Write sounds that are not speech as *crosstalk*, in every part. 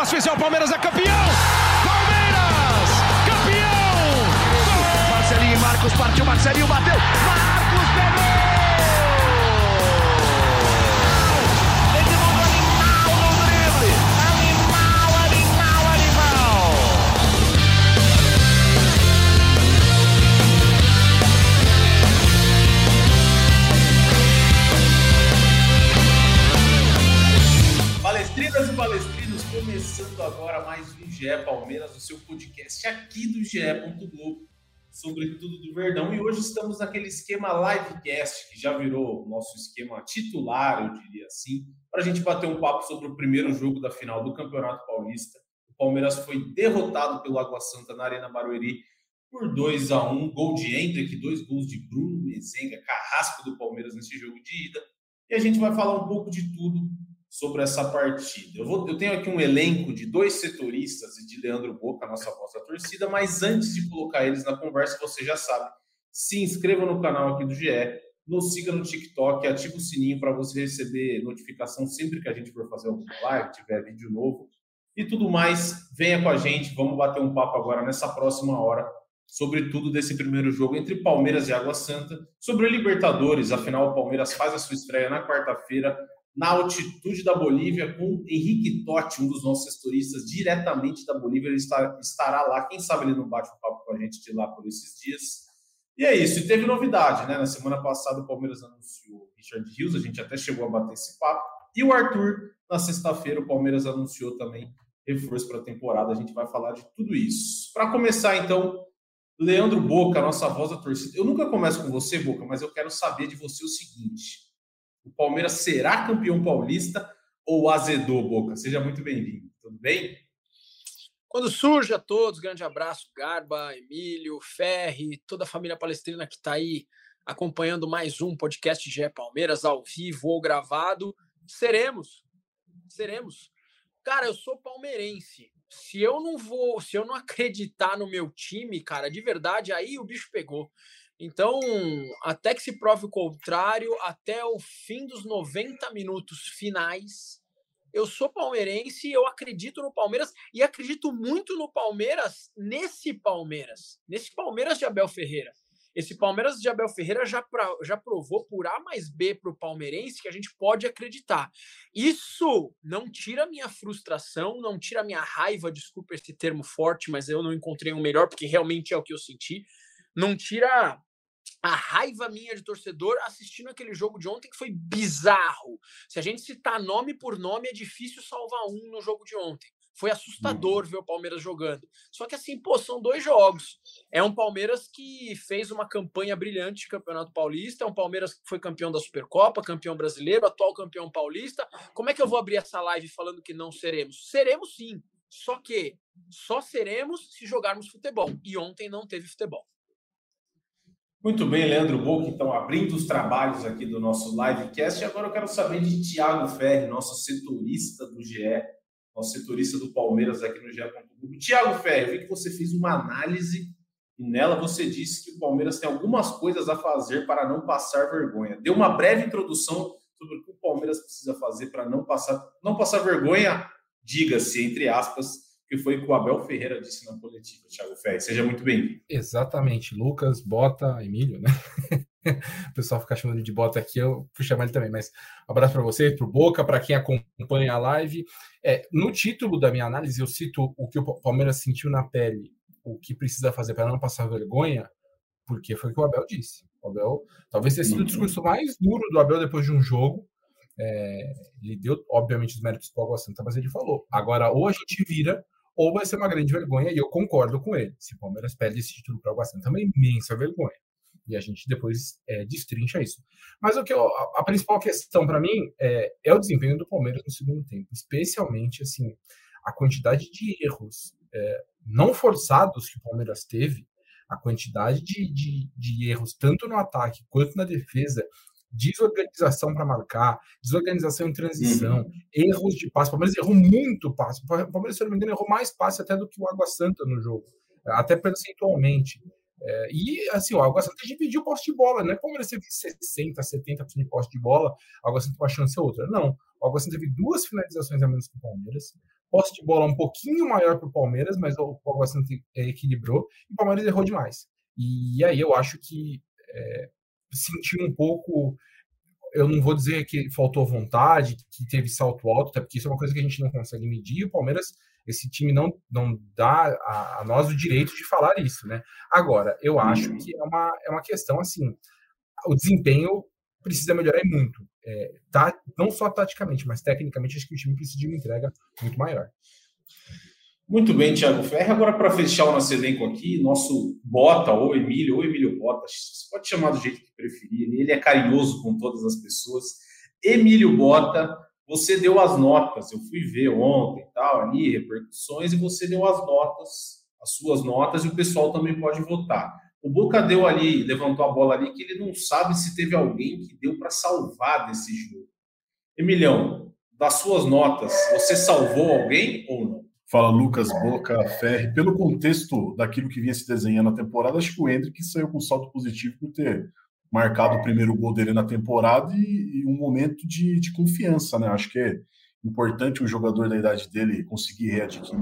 para oficial, Palmeiras é campeão! Palmeiras! Campeão! Marcelinho e Marcos partiu, Marcelinho bateu! Marcos pegou! Palestrinas e palestrinos, começando agora mais um GE Palmeiras, o seu podcast aqui do GE. Globo sobre tudo do Verdão. E hoje estamos naquele esquema livecast, que já virou nosso esquema titular, eu diria assim, para a gente bater um papo sobre o primeiro jogo da final do Campeonato Paulista. O Palmeiras foi derrotado pelo Água Santa na Arena Barueri por 2 a 1 gol de Hendrick, dois gols de Bruno Mezenga, carrasco do Palmeiras nesse jogo de ida. E a gente vai falar um pouco de tudo sobre essa partida. Eu, vou, eu tenho aqui um elenco de dois setoristas e de Leandro Boca, nossa voz da torcida, mas antes de colocar eles na conversa, você já sabe, se inscreva no canal aqui do GE, nos siga no TikTok, ative o sininho para você receber notificação sempre que a gente for fazer alguma live, tiver vídeo novo e tudo mais. Venha com a gente, vamos bater um papo agora nessa próxima hora sobre tudo desse primeiro jogo entre Palmeiras e Água Santa, sobre Libertadores, afinal o Palmeiras faz a sua estreia na quarta-feira na altitude da Bolívia com Henrique Totti, um dos nossos sestoristas, diretamente da Bolívia. Ele está, estará lá. Quem sabe ele não bate um papo com a gente de lá por esses dias. E é isso. E teve novidade, né? Na semana passada o Palmeiras anunciou o Richard Rios, a gente até chegou a bater esse papo. E o Arthur, na sexta-feira, o Palmeiras anunciou também reforço para a temporada. A gente vai falar de tudo isso. Para começar, então, Leandro Boca, nossa voz da torcida. Eu nunca começo com você, Boca, mas eu quero saber de você o seguinte o Palmeiras será campeão paulista ou azedou, Boca? Seja muito bem-vindo. Tudo bem? Quando surge a todos, grande abraço, Garba, Emílio, Ferri, toda a família palestrina que está aí acompanhando mais um podcast de Palmeiras ao vivo ou gravado. Seremos, seremos. Cara, eu sou palmeirense. Se eu não vou, se eu não acreditar no meu time, cara, de verdade, aí o bicho pegou. Então, até que se prove o contrário, até o fim dos 90 minutos finais, eu sou palmeirense, e eu acredito no Palmeiras e acredito muito no Palmeiras nesse Palmeiras, nesse Palmeiras de Abel Ferreira. Esse Palmeiras de Abel Ferreira já, pra, já provou por A mais B para o palmeirense que a gente pode acreditar. Isso não tira minha frustração, não tira minha raiva, desculpa esse termo forte, mas eu não encontrei um melhor, porque realmente é o que eu senti. Não tira a raiva minha de torcedor assistindo aquele jogo de ontem que foi bizarro. Se a gente citar nome por nome, é difícil salvar um no jogo de ontem. Foi assustador uhum. ver o Palmeiras jogando. Só que assim, pô, são dois jogos. É um Palmeiras que fez uma campanha brilhante de Campeonato Paulista, é um Palmeiras que foi campeão da Supercopa, campeão brasileiro, atual campeão paulista. Como é que eu vou abrir essa live falando que não seremos? Seremos sim. Só que só seremos se jogarmos futebol. E ontem não teve futebol. Muito bem, Leandro Boca, então abrindo os trabalhos aqui do nosso livecast. E agora eu quero saber de Tiago Ferri, nosso setorista do GE, nosso setorista do Palmeiras aqui no GE. Tiago Ferri, eu vi que você fez uma análise e nela você disse que o Palmeiras tem algumas coisas a fazer para não passar vergonha. Deu uma breve introdução sobre o que o Palmeiras precisa fazer para não passar, não passar vergonha, diga-se, entre aspas, que foi o que o Abel Ferreira disse na coletiva, Thiago Ferreira. Seja muito bem-vindo. Exatamente. Lucas, Bota, Emílio, né? *laughs* o pessoal fica chamando de Bota aqui, eu fui chamar ele também, mas um abraço para você, para o Boca, para quem acompanha a live. É, no título da minha análise, eu cito o que o Palmeiras sentiu na pele, o que precisa fazer para não passar vergonha, porque foi o que o Abel disse. O Abel, talvez tenha sido o uhum. discurso mais duro do Abel depois de um jogo. É, ele deu, obviamente, os méritos para o Água Santa, mas ele falou: agora ou a gente vira ou vai ser uma grande vergonha, e eu concordo com ele. Se o Palmeiras perde esse título para o Água Santa, é uma imensa vergonha. E a gente depois é, destrincha isso. Mas o que eu, a, a, principal questão para mim é, é, o desempenho do Palmeiras no segundo tempo, especialmente assim a quantidade de erros é, não forçados que o Palmeiras teve, a quantidade de, de, de erros tanto no ataque quanto na defesa desorganização para marcar, desorganização em transição, uhum. erros de passe. O Palmeiras errou muito passe. O Palmeiras, se não me engano, errou mais passe até do que o Água Santa no jogo, até percentualmente. É, e assim, o Água Santa dividiu o posse de bola, né? O Palmeiras teve 60%, 70% de posse de bola, o Água Santa uma chance ou outra. Não, o Água Santa teve duas finalizações a menos que o Palmeiras, posse de bola um pouquinho maior para o Palmeiras, mas o Água Santa equilibrou e o Palmeiras errou demais. E aí eu acho que é, sentiu um pouco. Eu não vou dizer que faltou vontade, que teve salto alto, até porque isso é uma coisa que a gente não consegue medir. O Palmeiras, esse time não, não dá a, a nós o direito de falar isso, né? Agora, eu acho que é uma, é uma questão assim. O desempenho precisa melhorar muito. É, tá, não só taticamente, mas tecnicamente, acho que o time precisa de uma entrega muito maior. Muito bem, Thiago Ferre. Agora, para fechar o nosso elenco aqui, nosso Bota, ou Emílio, ou Emílio Bota, você pode chamar do jeito que preferir, ele é carinhoso com todas as pessoas. Emílio Bota, você deu as notas, eu fui ver ontem tal, ali, repercussões, e você deu as notas, as suas notas, e o pessoal também pode votar. O Boca deu ali, levantou a bola ali, que ele não sabe se teve alguém que deu para salvar desse jogo. Emilhão, das suas notas, você salvou alguém ou não? Fala Lucas, Boca, Ferri. Pelo contexto daquilo que vinha se desenhando na temporada, acho que o Hendrick saiu com um salto positivo por ter marcado o primeiro gol dele na temporada e, e um momento de, de, confiança, né? Acho que é importante um jogador da idade dele conseguir readquirir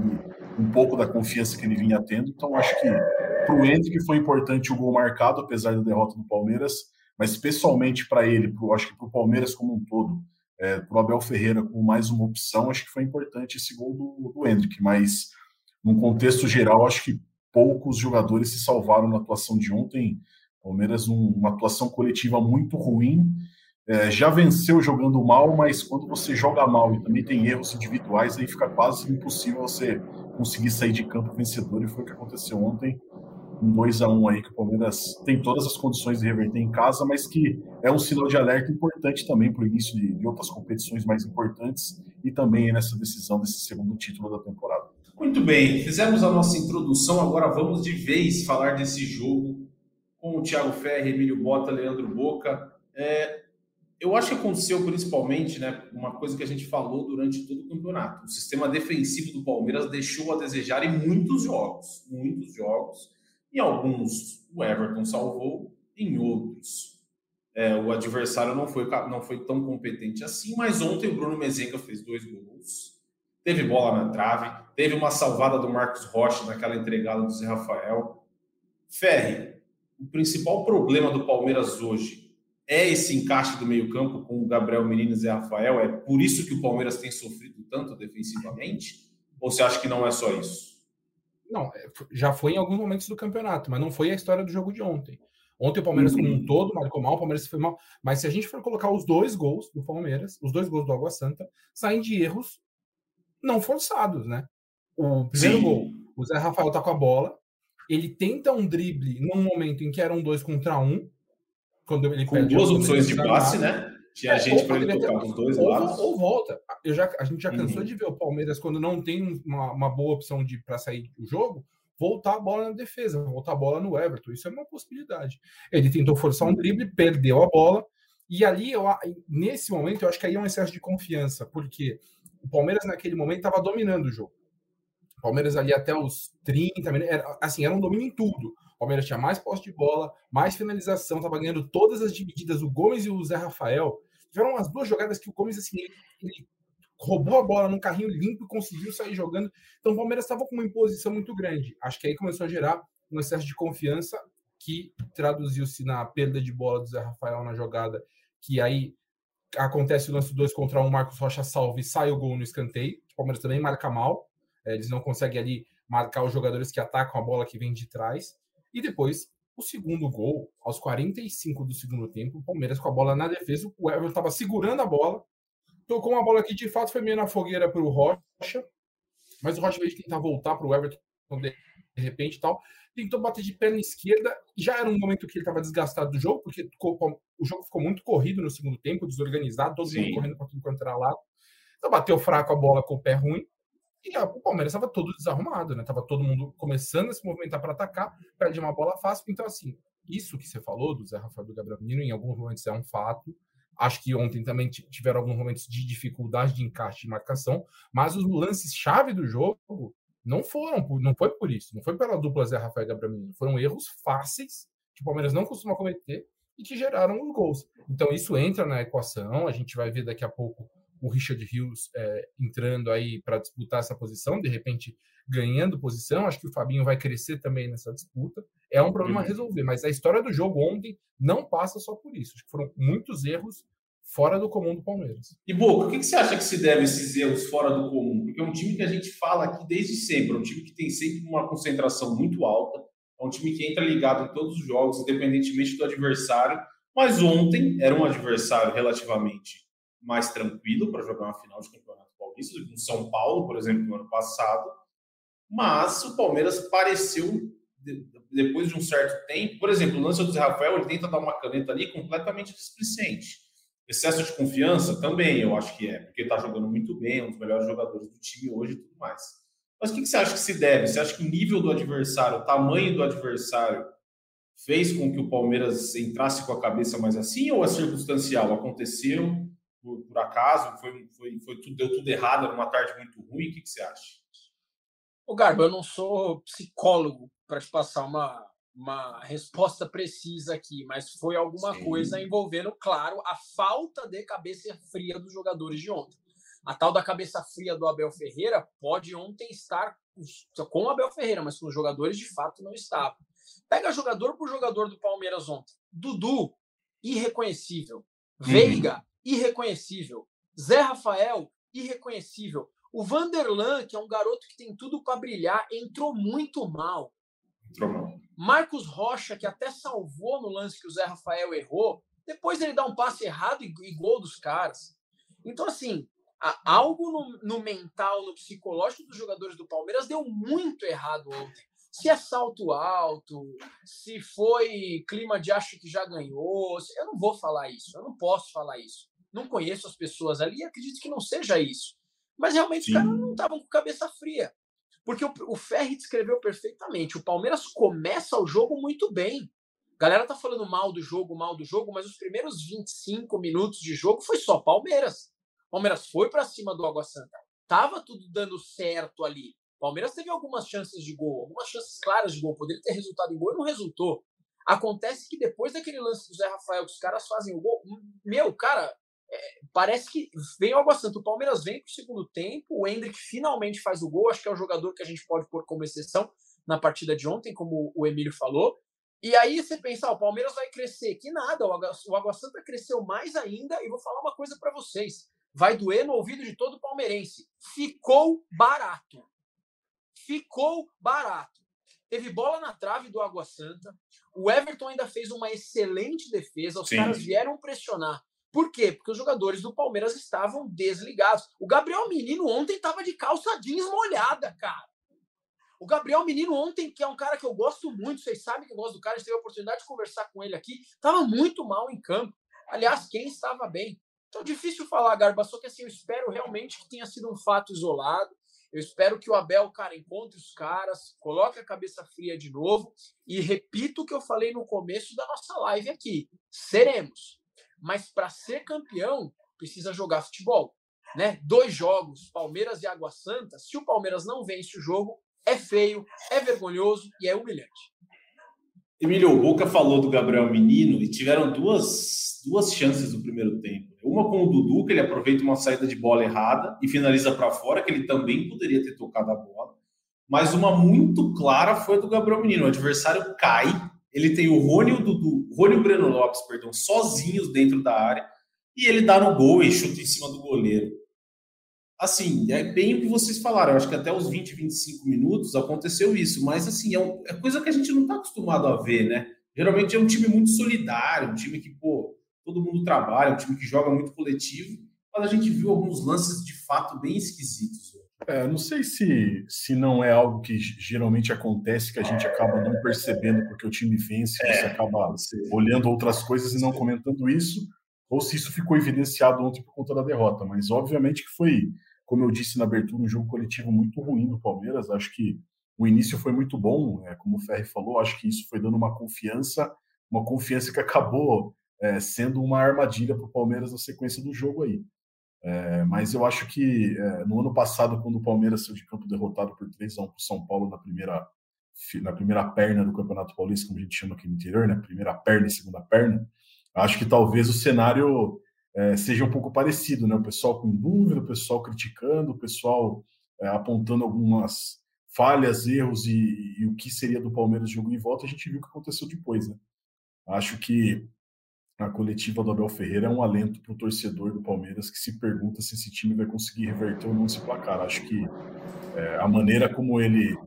um pouco da confiança que ele vinha tendo. Então, acho que para o Hendrick foi importante o gol marcado, apesar da derrota do Palmeiras, mas pessoalmente para ele, pro, acho que para o Palmeiras como um todo, é, para o Abel Ferreira com mais uma opção, acho que foi importante esse gol do, do Hendrick, mas num contexto geral, acho que poucos jogadores se salvaram na atuação de ontem. Palmeiras, um, uma atuação coletiva muito ruim. É, já venceu jogando mal, mas quando você joga mal e também tem erros individuais, aí fica quase impossível você conseguir sair de campo vencedor, e foi o que aconteceu ontem um 2 a 1 aí que o Palmeiras tem todas as condições de reverter em casa, mas que é um sinal de alerta importante também para o início de, de, outras competições mais importantes e também nessa decisão desse segundo título da temporada. Muito bem, fizemos a nossa introdução, agora vamos de vez falar desse jogo com o Thiago Ferre, Emílio Bota, Leandro Boca. É, eu acho que aconteceu principalmente, né, uma coisa que a gente falou durante todo o campeonato. O sistema defensivo do Palmeiras deixou a desejar em muitos jogos, muitos jogos em alguns o Everton salvou, em outros é, o adversário não foi, não foi tão competente assim, mas ontem o Bruno Mezenga fez dois gols, teve bola na trave, teve uma salvada do Marcos Rocha naquela entregada do Zé Rafael. Ferri, o principal problema do Palmeiras hoje é esse encaixe do meio-campo com o Gabriel Menino e Zé Rafael? É por isso que o Palmeiras tem sofrido tanto defensivamente? Ou você acha que não é só isso? Não, é, já foi em alguns momentos do campeonato, mas não foi a história do jogo de ontem. Ontem o Palmeiras, como um uhum. todo, marcou mal, o Palmeiras foi mal. Mas se a gente for colocar os dois gols do Palmeiras, os dois gols do Água Santa, saem de erros não forçados, né? O primeiro Sim. gol, o Zé Rafael tá com a bola, ele tenta um drible num momento em que eram dois contra um, quando ele com duas opções de passe, né? Tinha é, gente para ele tocar dos dois ou, lados. Ou volta. Eu já, a gente já cansou uhum. de ver o Palmeiras quando não tem uma, uma boa opção de para sair do jogo, voltar a bola na defesa, voltar a bola no Everton. Isso é uma possibilidade. Ele tentou forçar um drible, perdeu a bola. E ali, eu, nesse momento, eu acho que aí é um excesso de confiança, porque o Palmeiras, naquele momento, estava dominando o jogo. O Palmeiras ali até os 30 minutos, era, assim, era um domínio em tudo. O Palmeiras tinha mais posse de bola, mais finalização, estava ganhando todas as divididas. O Gomes e o Zé Rafael tiveram umas duas jogadas que o Gomes, assim, ele, ele roubou a bola num carrinho limpo e conseguiu sair jogando. Então o Palmeiras estava com uma imposição muito grande. Acho que aí começou a gerar um excesso de confiança que traduziu-se na perda de bola do Zé Rafael na jogada, que aí acontece o lance 2 contra um, Marcos Rocha salve e sai o gol no escanteio. O Palmeiras também marca mal. É, eles não conseguem ali marcar os jogadores que atacam a bola que vem de trás. E depois, o segundo gol, aos 45 do segundo tempo, o Palmeiras com a bola na defesa, o Everton estava segurando a bola, tocou uma bola que de fato foi meio na fogueira para o Rocha, mas o Rocha, veio tentar voltar para o Everton de repente tal, tentou bater de perna esquerda, já era um momento que ele estava desgastado do jogo, porque o jogo ficou muito corrido no segundo tempo, desorganizado, todo Sim. mundo correndo para tudo quanto era lado. Então bateu fraco a bola com o pé ruim, e o Palmeiras estava todo desarrumado, né? Tava todo mundo começando a se movimentar para atacar, perde uma bola fácil. Então, assim, isso que você falou do Zé Rafael do Gabriel Menino, em alguns momentos é um fato. Acho que ontem também tiveram alguns momentos de dificuldade de encaixe de marcação, mas os lances-chave do jogo não foram, não foi por isso, não foi pela dupla Zé Rafael e Gabriel Menino. Foram erros fáceis que o Palmeiras não costuma cometer e que geraram os gols. Então, isso entra na equação. A gente vai ver daqui a pouco o Richard Hughes é, entrando aí para disputar essa posição, de repente ganhando posição. Acho que o Fabinho vai crescer também nessa disputa. É um problema a uhum. resolver, mas a história do jogo ontem não passa só por isso. Acho que foram muitos erros fora do comum do Palmeiras. E Boca, o que, você acha que se deve a esses erros fora do comum? Porque é um time que a gente fala aqui desde sempre, é um time que tem sempre uma concentração muito alta, é um time que entra ligado em todos os jogos, independentemente do adversário. Mas ontem era um adversário relativamente mais tranquilo para jogar uma final de campeonato paulista, do São Paulo, por exemplo, no ano passado. Mas o Palmeiras pareceu, depois de um certo tempo, por exemplo, o lance do Zé Rafael, ele tenta dar uma caneta ali completamente displicente Excesso de confiança também, eu acho que é, porque está jogando muito bem, é um dos melhores jogadores do time hoje e tudo mais. Mas o que, que você acha que se deve? Você acha que o nível do adversário, o tamanho do adversário, fez com que o Palmeiras entrasse com a cabeça mais assim ou é circunstancial? Aconteceu por, por acaso? Foi, foi, foi tudo, deu tudo errado, era uma tarde muito ruim? O que, que você acha? O Garbo, eu não sou psicólogo para te passar uma, uma resposta precisa aqui, mas foi alguma Sim. coisa envolvendo, claro, a falta de cabeça fria dos jogadores de ontem. A tal da cabeça fria do Abel Ferreira pode ontem estar com o Abel Ferreira, mas com os jogadores de fato não estavam. Pega jogador por jogador do Palmeiras ontem. Dudu, irreconhecível. Uhum. Veiga, irreconhecível. Zé Rafael, irreconhecível. O Vanderlan, que é um garoto que tem tudo para brilhar, entrou muito mal. Entrou mal. Marcos Rocha, que até salvou no lance que o Zé Rafael errou, depois ele dá um passe errado e, e gol dos caras. Então, assim, algo no, no, mental, no psicológico dos jogadores do Palmeiras deu muito errado ontem. Se é salto alto, se foi clima de acho que já ganhou, eu não vou falar isso, eu não posso falar isso. Não conheço as pessoas ali e acredito que não seja isso. Mas realmente Sim. os caras não estavam com cabeça fria. Porque o, o Ferri descreveu perfeitamente. O Palmeiras começa o jogo muito bem. A galera tá falando mal do jogo, mal do jogo, mas os primeiros 25 minutos de jogo foi só Palmeiras. Palmeiras foi para cima do Água Santa. Tava tudo dando certo ali. Palmeiras teve algumas chances de gol, algumas chances claras de gol, poderia ter resultado em gol e não resultou. Acontece que depois daquele lance do Zé Rafael, que os caras fazem o gol, meu, cara, parece que vem o Água Santa. O Palmeiras vem para o segundo tempo. O Hendrick finalmente faz o gol. Acho que é o jogador que a gente pode pôr como exceção na partida de ontem, como o Emílio falou. E aí você pensa, ah, o Palmeiras vai crescer. Que nada, o Água, o Água Santa cresceu mais ainda. E vou falar uma coisa para vocês. Vai doer no ouvido de todo palmeirense. Ficou barato. Ficou barato. Teve bola na trave do Água Santa. O Everton ainda fez uma excelente defesa. Os Sim. caras vieram pressionar. Por quê? Porque os jogadores do Palmeiras estavam desligados. O Gabriel Menino ontem estava de calça jeans molhada, cara. O Gabriel Menino ontem, que é um cara que eu gosto muito, vocês sabem que eu gosto do cara, a gente teve a oportunidade de conversar com ele aqui, estava muito mal em campo. Aliás, quem estava bem? Então, difícil falar, Garba, só que assim, eu espero realmente que tenha sido um fato isolado. Eu espero que o Abel, cara, encontre os caras, coloque a cabeça fria de novo e repito o que eu falei no começo da nossa live aqui. Seremos mas para ser campeão precisa jogar futebol, né? Dois jogos, Palmeiras e Água Santa. Se o Palmeiras não vence o jogo, é feio, é vergonhoso e é humilhante. Emílio, Boca falou do Gabriel Menino e tiveram duas, duas chances no primeiro tempo. Uma com o Dudu, que ele aproveita uma saída de bola errada e finaliza para fora, que ele também poderia ter tocado a bola. Mas uma muito clara foi do Gabriel Menino. O adversário cai, ele tem o Rony e o Dudu, Rony o Breno Lopes, perdão, sozinhos dentro da área, e ele dá no gol e chuta em cima do goleiro. Assim, é bem o que vocês falaram. Eu acho que até os 20, 25 minutos aconteceu isso, mas assim, é, um, é coisa que a gente não está acostumado a ver, né? Geralmente é um time muito solidário, um time que, pô, todo mundo trabalha, um time que joga muito coletivo, mas a gente viu alguns lances de fato bem esquisitos. É, não sei se, se não é algo que geralmente acontece, que a gente acaba não percebendo porque o time vence, é, você acaba olhando outras coisas e não comentando isso, ou se isso ficou evidenciado ontem por conta da derrota. Mas obviamente que foi, como eu disse na abertura, um jogo coletivo muito ruim do Palmeiras. Acho que o início foi muito bom, é, como o Ferri falou, acho que isso foi dando uma confiança, uma confiança que acabou é, sendo uma armadilha para o Palmeiras na sequência do jogo aí. É, mas eu acho que é, no ano passado, quando o Palmeiras saiu de campo derrotado por 3 a 1 para o São Paulo na primeira, na primeira perna do Campeonato Paulista, como a gente chama aqui no interior, né? primeira perna e segunda perna, acho que talvez o cenário é, seja um pouco parecido, né? O pessoal com dúvida, o pessoal criticando, o pessoal é, apontando algumas falhas, erros e, e, o que seria do Palmeiras jogo em volta, a gente viu o que aconteceu depois, né? Acho que a coletiva do Abel Ferreira é um alento para o torcedor do Palmeiras que se pergunta se esse time vai conseguir reverter ou não esse placar. Acho que é, a maneira como ele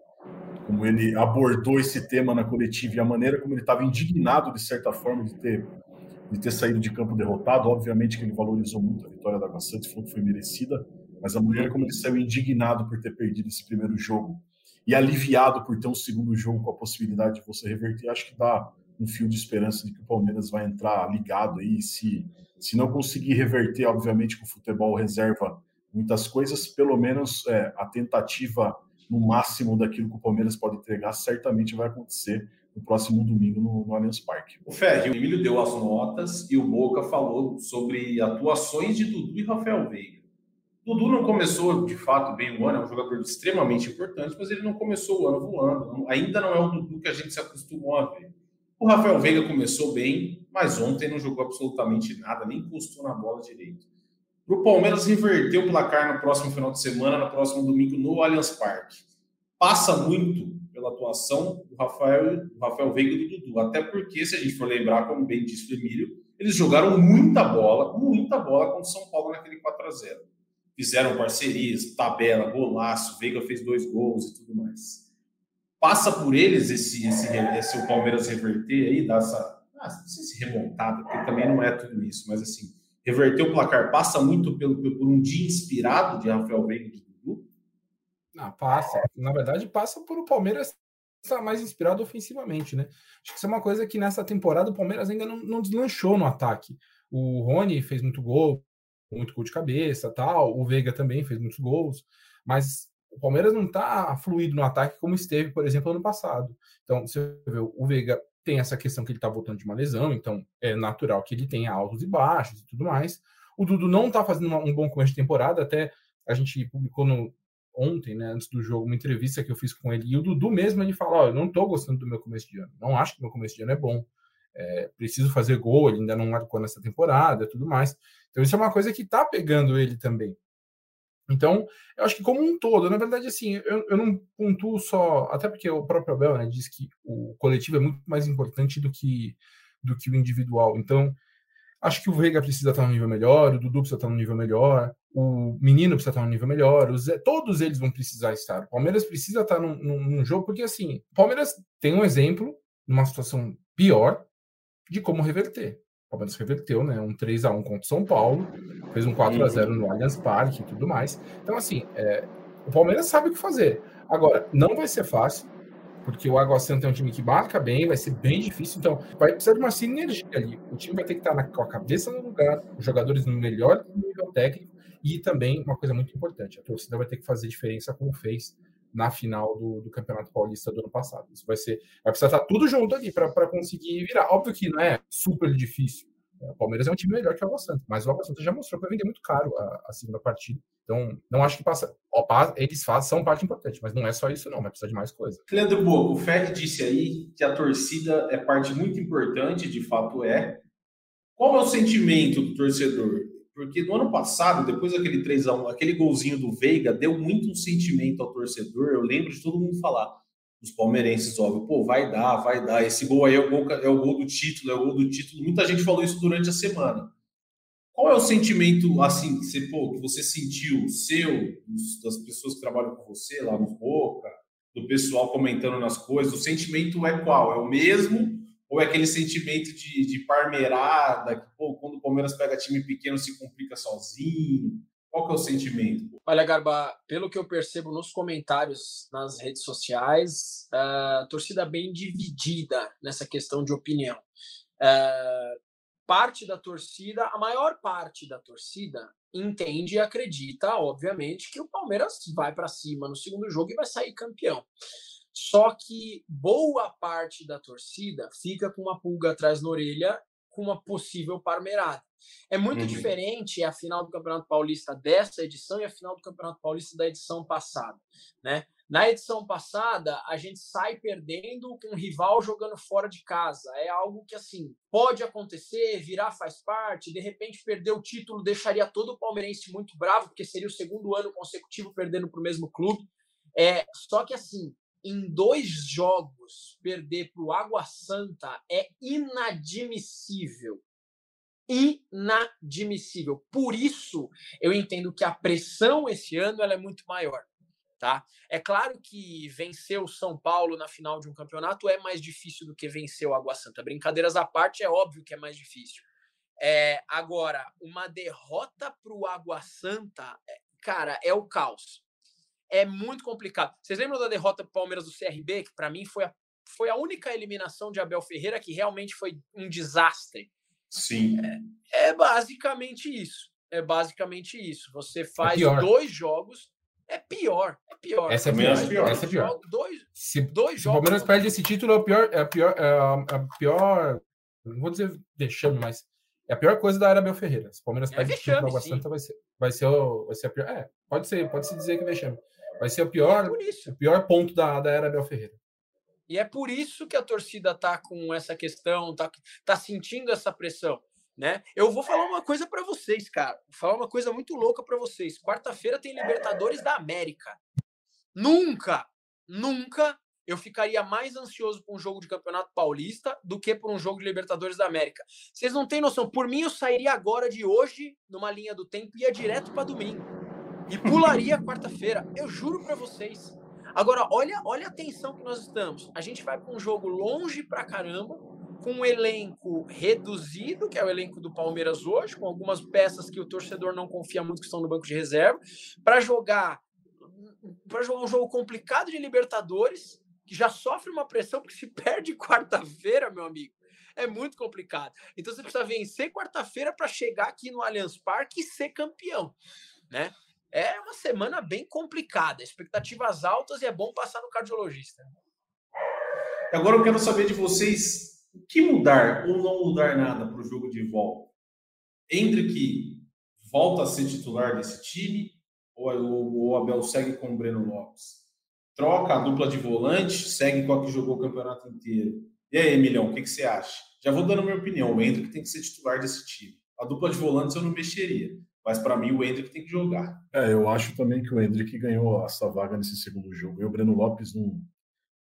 como ele abordou esse tema na coletiva e a maneira como ele estava indignado de certa forma de ter de ter saído de campo derrotado, obviamente que ele valorizou muito a vitória da Santa, falou que foi merecida, mas a maneira como ele saiu indignado por ter perdido esse primeiro jogo e aliviado por ter um segundo jogo com a possibilidade de você reverter, acho que dá um fio de esperança de que o Palmeiras vai entrar ligado aí. Se, se não conseguir reverter, obviamente que o futebol reserva muitas coisas, pelo menos é, a tentativa no máximo daquilo que o Palmeiras pode entregar certamente vai acontecer no próximo domingo no, no Allianz Parque. O Ferri, o Emílio deu as notas e o Boca falou sobre atuações de Dudu e Rafael Veiga. Dudu não começou de fato bem o ano, é um jogador extremamente importante, mas ele não começou o ano voando. Ainda não é o Dudu que a gente se acostumou a ver. O Rafael Veiga começou bem, mas ontem não jogou absolutamente nada, nem encostou na bola direito. O Palmeiras inverter o placar no próximo final de semana, no próximo domingo, no Allianz Parque. Passa muito pela atuação do Rafael, do Rafael Veiga e do Dudu. Até porque, se a gente for lembrar, como bem disse o Emílio, eles jogaram muita bola, muita bola contra o São Paulo naquele 4 a 0 Fizeram parcerias, tabela, golaço, Veiga fez dois gols e tudo mais passa por eles esse, esse, esse o Palmeiras reverter aí, dar essa, ah, não sei se remontada, porque também não é tudo isso, mas assim, reverter o placar passa muito pelo, por um dia inspirado de Rafael Veiga de Dudu? Não, passa. Na verdade, passa por o Palmeiras estar mais inspirado ofensivamente, né? Acho que isso é uma coisa que nessa temporada o Palmeiras ainda não, não deslanchou no ataque. O Rony fez muito gol, muito gol de cabeça, tal. O Veiga também fez muitos gols, mas o Palmeiras não está fluido no ataque como esteve, por exemplo, ano passado. Então, você vê, o Veiga tem essa questão que ele está voltando de uma lesão, então é natural que ele tenha altos e baixos e tudo mais. O Dudu não está fazendo um bom começo de temporada, até a gente publicou no, ontem, né, antes do jogo, uma entrevista que eu fiz com ele, e o Dudu mesmo, ele fala, oh, eu não estou gostando do meu começo de ano, não acho que meu começo de ano é bom, é, preciso fazer gol, ele ainda não marcou nessa temporada, tudo mais. Então isso é uma coisa que está pegando ele também. Então, eu acho que como um todo, na verdade, assim, eu, eu não pontuo só, até porque o próprio Abel né, diz que o coletivo é muito mais importante do que, do que o individual. Então, acho que o Veiga precisa estar no nível melhor, o Dudu precisa estar no nível melhor, o Menino precisa estar no nível melhor, Zé, todos eles vão precisar estar. O Palmeiras precisa estar num, num, num jogo, porque assim, o Palmeiras tem um exemplo, numa situação pior, de como reverter. Palmeiras reverteu, né? Um 3 a 1 contra o São Paulo, fez um 4 a 0 no Allianz Parque e tudo mais. Então, assim, é, o Palmeiras sabe o que fazer. Agora, não vai ser fácil, porque o Água Santa é um time que marca bem, vai ser bem difícil. Então, vai precisar de uma sinergia ali. O time vai ter que estar na, com a cabeça no lugar, os jogadores no melhor nível técnico e também uma coisa muito importante: a torcida vai ter que fazer diferença como fez na final do, do, Campeonato Paulista do ano passado. Isso vai ser, vai precisar estar tudo junto ali para conseguir virar. Óbvio que não é super difícil. É, o Palmeiras é um time melhor que o Água Santa, mas o Água Santa já mostrou que vai vender muito caro a, a segunda partida. Então, não acho que passa. Eles fazem, são parte importante, mas não é só isso, não. Vai precisar de mais coisa. Leandro o Ferri disse aí que a torcida é parte muito importante, de fato é. Qual é o sentimento do torcedor? Porque no ano passado, depois daquele 3x1, aquele golzinho do Veiga deu muito um sentimento ao torcedor. Eu lembro de todo mundo falar, os palmeirenses, óbvio, pô, vai dar, vai dar. Esse gol aí é o gol, é o gol do título, é o gol do título. Muita gente falou isso durante a semana. Qual é o sentimento, assim, que você, pô, que você sentiu, seu, das pessoas que trabalham com você lá no Boca, do pessoal comentando nas coisas? O sentimento é qual? É o mesmo ou é aquele sentimento de, de parmeirada, que pô, quando o Palmeiras pega time pequeno se complica sozinho? Qual que é o sentimento? Olha, Garba, pelo que eu percebo nos comentários nas redes sociais, a torcida bem dividida nessa questão de opinião. parte da torcida, a maior parte da torcida, entende e acredita, obviamente, que o Palmeiras vai para cima no segundo jogo e vai sair campeão. Só que boa parte da torcida fica com uma pulga atrás na orelha com uma possível parmeirada. É muito uhum. diferente a final do Campeonato Paulista dessa edição e a final do Campeonato Paulista da edição passada, né? Na edição passada, a gente sai perdendo com um rival jogando fora de casa. É algo que, assim, pode acontecer, virar faz parte. De repente, perder o título deixaria todo o palmeirense muito bravo, porque seria o segundo ano consecutivo perdendo para o mesmo clube. É, só que, assim, em dois jogos, perder para o Água Santa é inadmissível. Inadmissível. Por isso, eu entendo que a pressão esse ano ela é muito maior. Tá? É claro que vencer o São Paulo na final de um campeonato é mais difícil do que vencer o Água Santa. Brincadeiras à parte, é óbvio que é mais difícil. É, agora, uma derrota para o Água Santa, é, cara, é o caos. É muito complicado. Vocês lembram da derrota para o Palmeiras do CRB, que para mim foi a, foi a única eliminação de Abel Ferreira que realmente foi um desastre? Sim. É, é basicamente isso. É basicamente isso. Você é faz é dois jogos é pior, é pior. Essa é pior. pior. Essa é pior. Dois, se, dois se jogos. O Palmeiras perde esse título, é a pior, é a pior, é a, pior. Não vou dizer deixando, mas é a pior coisa da Arabel Ferreira. Se o Palmeiras é perde esse título Água Santa, vai ser, vai ser, o, vai ser a pior. É, pode ser, pode se dizer que é vexame. Vai ser o pior, é o pior ponto da, da Arabel Ferreira. E é por isso que a torcida tá com essa questão, tá, tá sentindo essa pressão. Né? Eu vou falar uma coisa para vocês, cara. Vou falar uma coisa muito louca para vocês. Quarta-feira tem Libertadores da América. Nunca, nunca eu ficaria mais ansioso por um jogo de Campeonato Paulista do que por um jogo de Libertadores da América. Vocês não têm noção. Por mim, eu sairia agora de hoje, numa linha do tempo, ia direto para domingo. E pularia quarta-feira. Eu juro para vocês. Agora, olha, olha a tensão que nós estamos. A gente vai para um jogo longe pra caramba com um elenco reduzido, que é o elenco do Palmeiras hoje, com algumas peças que o torcedor não confia muito que estão no banco de reserva, para jogar para jogar um jogo complicado de Libertadores, que já sofre uma pressão porque se perde quarta-feira, meu amigo. É muito complicado. Então você precisa vencer quarta-feira para chegar aqui no Allianz Parque e ser campeão, né? É uma semana bem complicada, expectativas altas e é bom passar no cardiologista. Agora eu quero saber de vocês o que mudar ou não mudar nada para o jogo de volta? Hendrick volta a ser titular desse time ou o Abel segue com o Breno Lopes? Troca a dupla de volante, segue com a que jogou o campeonato inteiro. E aí, Emilhão, o que, que você acha? Já vou dando a minha opinião. O Hendrick tem que ser titular desse time. A dupla de volantes eu não mexeria. Mas para mim o Hendrick tem que jogar. É, eu acho também que o Hendrick ganhou essa vaga nesse segundo jogo. E o Breno Lopes não,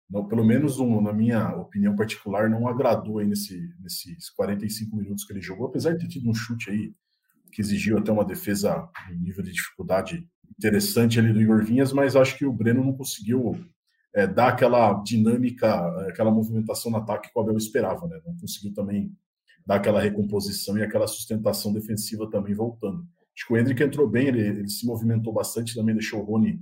não, pelo menos um, na minha opinião particular, não agradou aí nesse, nesses 45 minutos que ele jogou, apesar de ter tido um chute aí que exigiu até uma defesa um nível de dificuldade interessante ali do Igor Vinhas, mas acho que o Breno não conseguiu é, dar aquela dinâmica, aquela movimentação no ataque que o Abel esperava, né? Não conseguiu também dar aquela recomposição e aquela sustentação defensiva também voltando. Acho que o Hendrick entrou bem, ele, ele se movimentou bastante, também deixou o Rony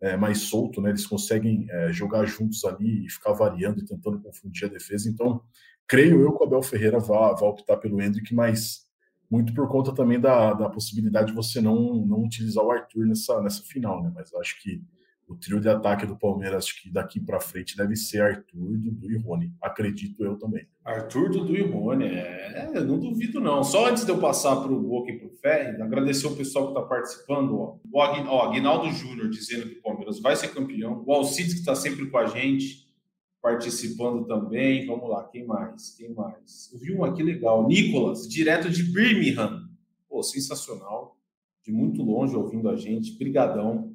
é, mais solto, né? Eles conseguem é, jogar juntos ali e ficar variando e tentando confundir a defesa. Então, creio eu que o Abel Ferreira vai optar pelo Hendrick, mas muito por conta também da, da possibilidade de você não, não utilizar o Arthur nessa, nessa final, né? Mas acho que o trio de ataque do Palmeiras, acho que daqui para frente deve ser Arthur, Dudu e Rony. Acredito eu também. Arthur, Dudu e Rony, é, não duvido não. Só antes de eu passar para o Boca e para o Ferri, agradecer o pessoal que está participando. Ó. O Aguinaldo Júnior dizendo que o Palmeiras vai ser campeão. O Alcides que está sempre com a gente, participando também. Vamos lá, quem mais? Quem mais? Eu vi um aqui legal. Nicolas, direto de Birmingham. Pô, sensacional. De muito longe ouvindo a gente. Brigadão.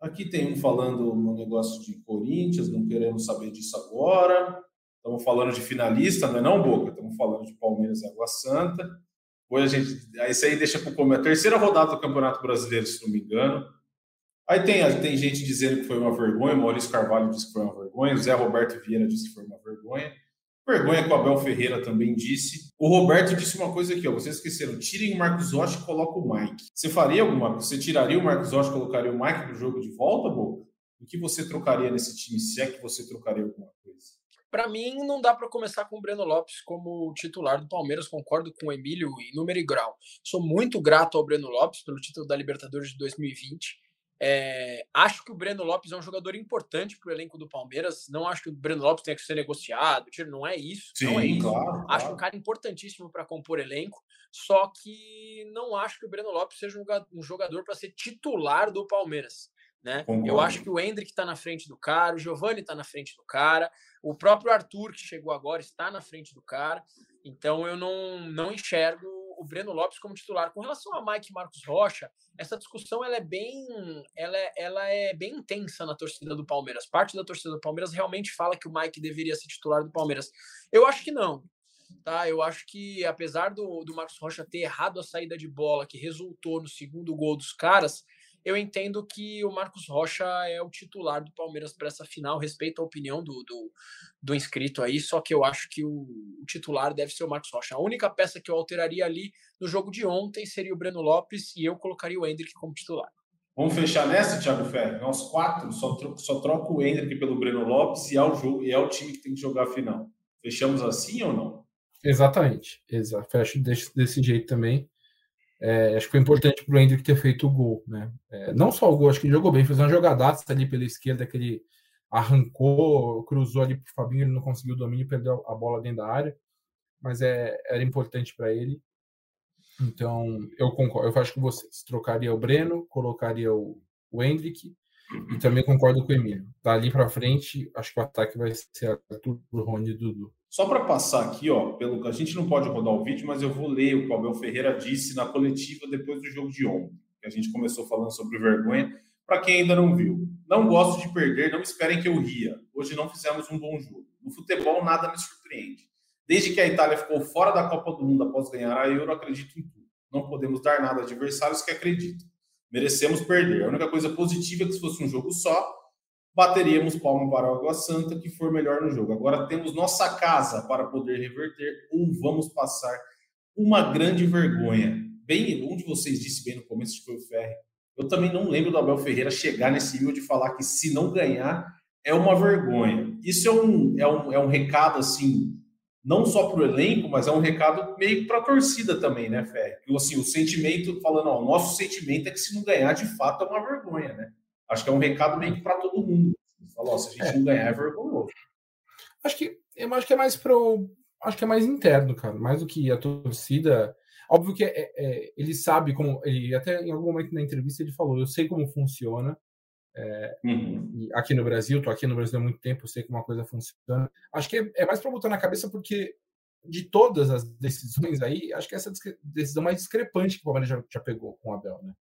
Aqui tem um falando no negócio de Corinthians, não queremos saber disso agora. Estamos falando de finalista, não é não, Boca? Estamos falando de Palmeiras e Água Santa. Hoje a gente. Isso aí deixa para comer a terceira rodada do Campeonato Brasileiro, se não me engano. Aí tem, tem gente dizendo que foi uma vergonha, Maurício Carvalho disse que foi uma vergonha, Zé Roberto Vieira disse que foi uma vergonha. Vergonha que o Abel Ferreira também disse. O Roberto disse uma coisa aqui, ó. Vocês esqueceram. Tirem o Marcos Rocha e coloca o Mike. Você faria alguma Você tiraria o Marcos Rocha e colocaria o Mike no jogo de volta, Boca? O que você trocaria nesse time, se é que você trocaria alguma coisa? Para mim, não dá para começar com o Breno Lopes como titular do Palmeiras. Concordo com o Emílio em número e grau. Sou muito grato ao Breno Lopes pelo título da Libertadores de 2020. É, acho que o Breno Lopes é um jogador importante para o elenco do Palmeiras. Não acho que o Breno Lopes tenha que ser negociado. Não é isso. Sim, não é isso. Claro, acho claro. um cara importantíssimo para compor elenco. Só que não acho que o Breno Lopes seja um jogador para ser titular do Palmeiras. Né? Eu acho que o Hendrick está na frente do cara, o Giovanni está na frente do cara, o próprio Arthur, que chegou agora, está na frente do cara. Então eu não, não enxergo o Breno Lopes como titular. Com relação a Mike Marcos Rocha, essa discussão ela é bem ela é, ela é bem intensa na torcida do Palmeiras. Parte da torcida do Palmeiras realmente fala que o Mike deveria ser titular do Palmeiras. Eu acho que não. Tá, eu acho que apesar do, do Marcos Rocha ter errado a saída de bola que resultou no segundo gol dos caras, eu entendo que o Marcos Rocha é o titular do Palmeiras para essa final. Respeito a opinião do, do, do, inscrito aí, só que eu acho que o, o, titular deve ser o Marcos Rocha. A única peça que eu alteraria ali no jogo de ontem seria o Breno Lopes e eu colocaria o Hendrick como titular. Vamos fechar nessa, Thiago Ferre? Nós quatro só, tro só troca o Hendrick pelo Breno Lopes e é o jogo e é o time que tem que jogar a final. Fechamos assim ou não? Exatamente, exato. Fecho desse, desse jeito também. É, acho que foi importante para o Hendrick ter feito o gol, né? É, não só o gol, acho que ele jogou bem, fez uma jogadaça ali pela esquerda que ele arrancou, cruzou ali para o Fabinho, ele não conseguiu o domínio, perdeu a bola dentro da área, mas é, era importante para ele. Então, eu concordo, eu acho que vocês trocaria o Breno, colocaria o, o Hendrick e também concordo com o Emílio. Dali para frente, acho que o ataque vai ser Arthur, Rony e Dudu. Só para passar aqui, ó, pelo a gente não pode rodar o vídeo, mas eu vou ler o que o Abel Ferreira disse na coletiva depois do jogo de ontem, que a gente começou falando sobre vergonha. Para quem ainda não viu, não gosto de perder, não esperem que eu ria. Hoje não fizemos um bom jogo. No futebol nada me surpreende. Desde que a Itália ficou fora da Copa do Mundo após ganhar a Euro, acredito em tudo. Não podemos dar nada a adversários que acreditam. Merecemos perder. A única coisa positiva é que se fosse um jogo só, bateríamos palma para Água Santa, que for melhor no jogo. Agora temos nossa casa para poder reverter ou vamos passar uma grande vergonha. Bem, um de vocês disse bem no começo que foi o Ferre. Eu também não lembro do Abel Ferreira chegar nesse nível de falar que se não ganhar é uma vergonha. Isso é um, é um, é um recado assim, não só para o elenco, mas é um recado meio para a torcida também, né, Ferre? Assim, o sentimento, falando, ó, o nosso sentimento é que se não ganhar, de fato, é uma vergonha, né? Acho que é um recado meio que para todo mundo. Falou, se a gente é. não ganhar, é vergonhoso. Acho que eu acho que é mais pro. Acho que é mais interno, cara. Mais do que a torcida. Óbvio que é, é, ele sabe como. Ele até em algum momento na entrevista ele falou: eu sei como funciona. É, uhum. aqui no Brasil, tô aqui no Brasil há muito tempo, eu sei como uma coisa funciona. Acho que é, é mais para botar na cabeça porque de todas as decisões aí, acho que essa decisão mais discrepante que o Palmeiras já, já pegou com o Abel, né?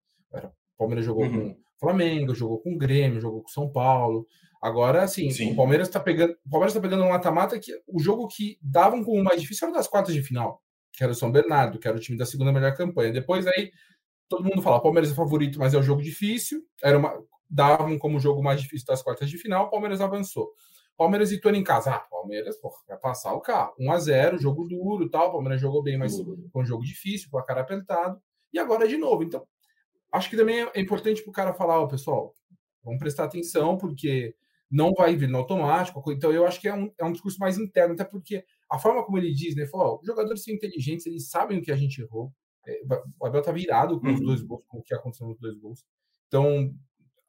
O Palmeiras jogou uhum. com Flamengo, jogou com o Grêmio, jogou com São Paulo. Agora, assim, Sim. o Palmeiras está pegando, o Palmeiras tá pegando um mata-mata que o jogo que davam como mais difícil era das quartas de final, que era o São Bernardo, que era o time da segunda melhor campanha. Depois aí todo mundo fala, Palmeiras é favorito, mas é o jogo difícil. Era uma davam como o jogo mais difícil das quartas de final, o Palmeiras avançou. Palmeiras e Ituano em casa. Ah, Palmeiras, porra, vai passar o carro. 1 a 0 jogo duro tal. Palmeiras jogou bem, mas foi um jogo difícil, placar apertado. E agora é de novo. Então, acho que também é importante para o cara falar, ó, pessoal, vamos prestar atenção, porque não vai vir no automático. Então, eu acho que é um, é um discurso mais interno, até porque a forma como ele diz, né? Falou, os jogadores são inteligentes, eles sabem o que a gente errou. É, o Abel tá virado com uhum. os dois gols, com o que aconteceu nos dois gols. Então,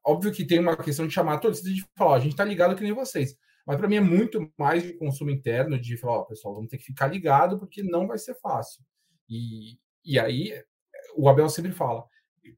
óbvio que tem uma questão de chamar a torcida de falar, ó, a gente tá ligado que nem vocês. Mas para mim é muito mais de consumo interno, de falar, ó, pessoal, vamos ter que ficar ligado, porque não vai ser fácil. E, e aí, o Abel sempre fala,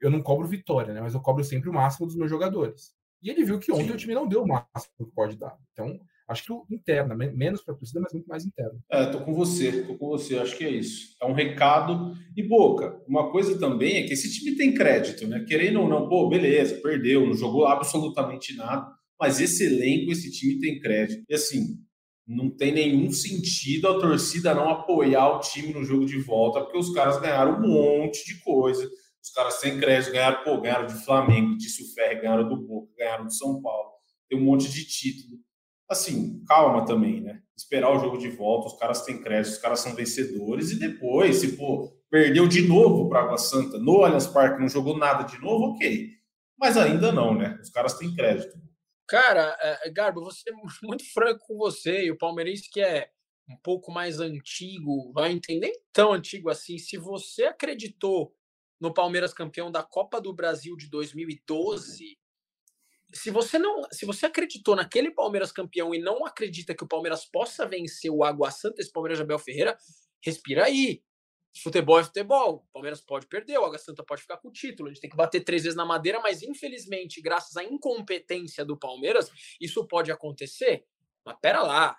eu não cobro vitória, né? Mas eu cobro sempre o máximo dos meus jogadores. E ele viu que ontem Sim. o time não deu o máximo que pode dar. Então, acho que interna, menos para a torcida, mas muito mais interno. É, tô com você, tô com você, acho que é isso. É um recado. E Boca, uma coisa também é que esse time tem crédito, né? Querendo ou não, pô, beleza, perdeu, não jogou absolutamente nada, mas esse elenco, esse time tem crédito. E assim, não tem nenhum sentido a torcida não apoiar o time no jogo de volta, porque os caras ganharam um monte de coisa os caras sem crédito ganharam, pô, ganharam de Flamengo, disse o ganharam do Boca, ganharam de São Paulo. Tem um monte de título. Assim, calma também, né? Esperar o jogo de volta, os caras têm crédito, os caras são vencedores, e depois, se pô, perdeu de novo para Água Santa no Allianz Parque, não jogou nada de novo, ok. Mas ainda não, né? Os caras têm crédito. Cara, é, Garbo, vou ser *laughs* muito franco com você, e o palmeirense que é um pouco mais antigo, vai entender tão antigo assim. Se você acreditou no Palmeiras campeão da Copa do Brasil de 2012, se você não, se você acreditou naquele Palmeiras campeão e não acredita que o Palmeiras possa vencer o Água Santa, esse Palmeiras de Abel Ferreira, respira aí. Futebol é futebol. O Palmeiras pode perder, o Água Santa pode ficar com o título. A gente tem que bater três vezes na madeira, mas infelizmente, graças à incompetência do Palmeiras, isso pode acontecer. Mas pera lá,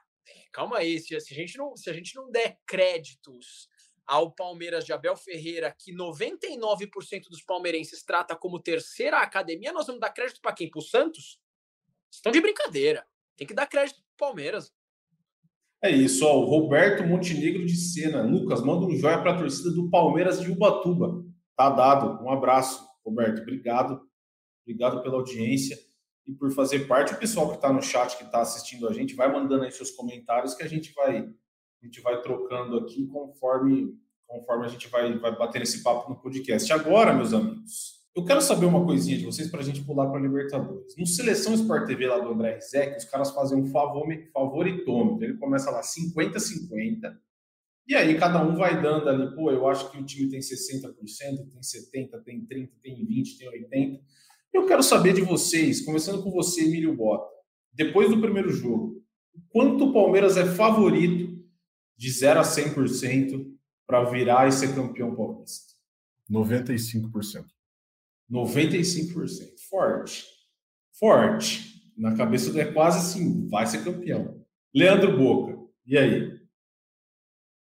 calma aí. Se, a, gente não, se a gente não der créditos ao Palmeiras de Abel Ferreira, que 99% dos palmeirenses trata como terceira academia, nós vamos dar crédito para quem? Para o Santos? Estão de brincadeira. Tem que dar crédito para o Palmeiras. É isso, ó, o Roberto Montenegro de Sena. Lucas, manda um joia para a torcida do Palmeiras de Ubatuba. Tá dado. Um abraço, Roberto. Obrigado. Obrigado pela audiência e por fazer parte. O pessoal que está no chat, que está assistindo a gente, vai mandando aí seus comentários que a gente vai, a gente vai trocando aqui conforme, conforme a gente vai, vai bater esse papo no podcast. Agora, meus amigos, eu quero saber uma coisinha de vocês para a gente pular para Libertadores. No Seleção Sport TV lá do André Rizek, os caras fazem um favoritômetro. Ele começa lá 50-50. E aí cada um vai dando ali, pô, eu acho que o time tem 60%, tem 70%, tem 30%, tem 20%, tem 80%. Eu quero saber de vocês, começando com você, Emílio Bota, depois do primeiro jogo, quanto o Palmeiras é favorito de 0 a 100% para virar e ser campeão paulista? 95%. 95%. Forte. Forte. Na cabeça do é quase assim, vai ser campeão. Leandro Boca, e aí?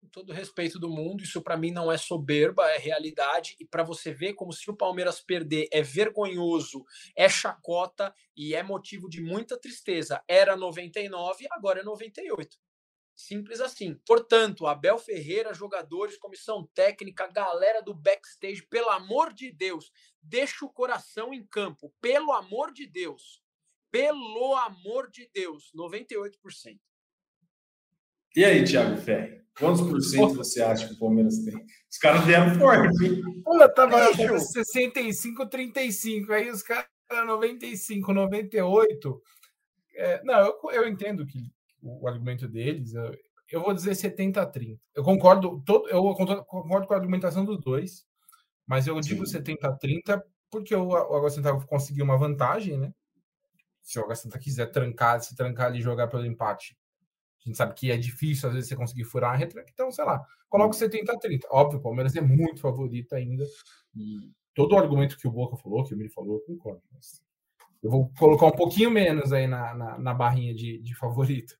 Com todo respeito do mundo, isso para mim não é soberba, é realidade. E para você ver como se o Palmeiras perder é vergonhoso, é chacota e é motivo de muita tristeza. Era 99, agora é 98. Simples assim. Portanto, Abel Ferreira, jogadores, comissão técnica, galera do backstage, pelo amor de Deus, deixa o coração em campo. Pelo amor de Deus. Pelo amor de Deus. 98%. E aí, Thiago Ferri? Quantos por cento você acha que o Palmeiras tem? Os caras vieram forte. Pô, tava 65, 35. Aí os caras 95, 98. É, não, eu, eu entendo que o argumento deles. Eu, eu vou dizer 70 a 30. Eu concordo, todo, eu concordo com a argumentação dos dois, mas eu digo 70 a 30 porque o, o Santa conseguiu uma vantagem, né? Se o Santa quiser trancar, se trancar ali e jogar pelo empate, a gente sabe que é difícil às vezes você conseguir furar a retranca, então, sei lá, coloca 70 a 30. Óbvio, o Palmeiras é muito favorito ainda. E todo o argumento que o Boca falou, que o Miri falou, eu concordo. Mas eu vou colocar um pouquinho menos aí na, na, na barrinha de, de favorito.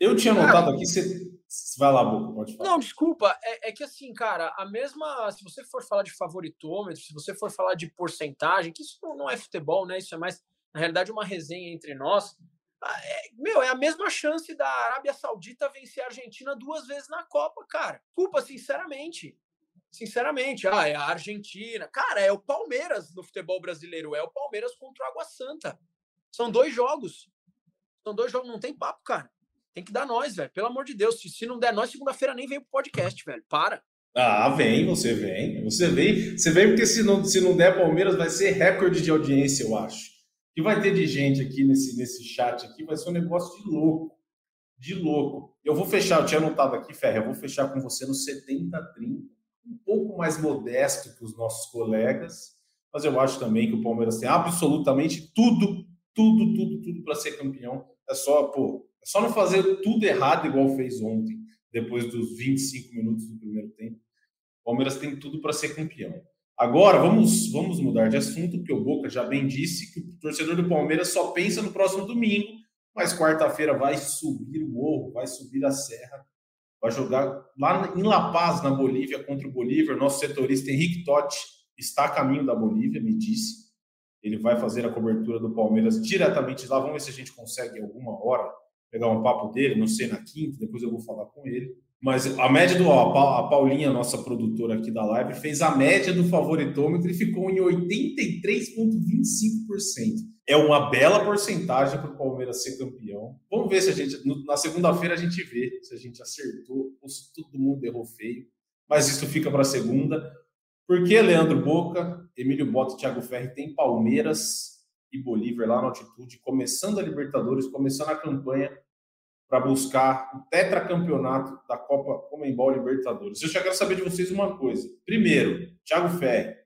Eu tinha notado aqui, você. Vai lá, Boca, pode falar. Não, desculpa. É, é, que assim, cara, a mesma. Se você for falar de favoritômetro, se você for falar de porcentagem, que isso não é futebol, né? Isso é mais, na realidade, uma resenha entre nós. É, meu, é a mesma chance da Arábia Saudita vencer a Argentina duas vezes na Copa, cara. Desculpa, sinceramente. Sinceramente, ah, é a Argentina. Cara, é o Palmeiras no futebol brasileiro. É o Palmeiras contra o Água Santa. São dois jogos. São dois jogos, não tem papo, cara. Tem que dar nós, velho. Pelo amor de Deus. Se, não der nós, segunda-feira nem vem pro podcast, velho. Para. Ah, vem, você vem. Você vem. Você vem porque se não, se não der Palmeiras, vai ser recorde de audiência, eu acho. Que vai ter de gente aqui nesse, nesse chat aqui, vai ser um negócio de louco. De louco. Eu vou fechar, eu tinha anotado aqui, Ferre, eu vou fechar com você no 70-30. Um pouco mais modesto que os nossos colegas, mas eu acho também que o Palmeiras tem absolutamente tudo, tudo, tudo, tudo para ser campeão. É só, pô, é só não fazer tudo errado igual fez ontem, depois dos 25 minutos do primeiro tempo. O Palmeiras tem tudo para ser campeão. Agora, vamos, vamos mudar de assunto, porque o Boca já bem disse que o torcedor do Palmeiras só pensa no próximo domingo, mas quarta-feira vai subir o morro, vai subir a serra, vai jogar lá em La Paz, na Bolívia, contra o Bolívar. Nosso setorista Henrique Totti está a caminho da Bolívia, me disse. Ele vai fazer a cobertura do Palmeiras diretamente lá. Vamos ver se a gente consegue alguma hora pegar um papo dele, não sei, na quinta, depois eu vou falar com ele. Mas a média do. A Paulinha, nossa produtora aqui da live, fez a média do favoritômetro e ficou em 83,25%. É uma bela porcentagem para o Palmeiras ser campeão. Vamos ver se a gente. Na segunda-feira a gente vê se a gente acertou ou se todo mundo errou feio. Mas isso fica para segunda. Porque Leandro Boca, Emílio Bota e Thiago Ferri tem Palmeiras e Bolívar lá na altitude, começando a Libertadores, começando a campanha para buscar o tetracampeonato da Copa Comembol Libertadores. Eu já quero saber de vocês uma coisa. Primeiro, Thiago Ferri,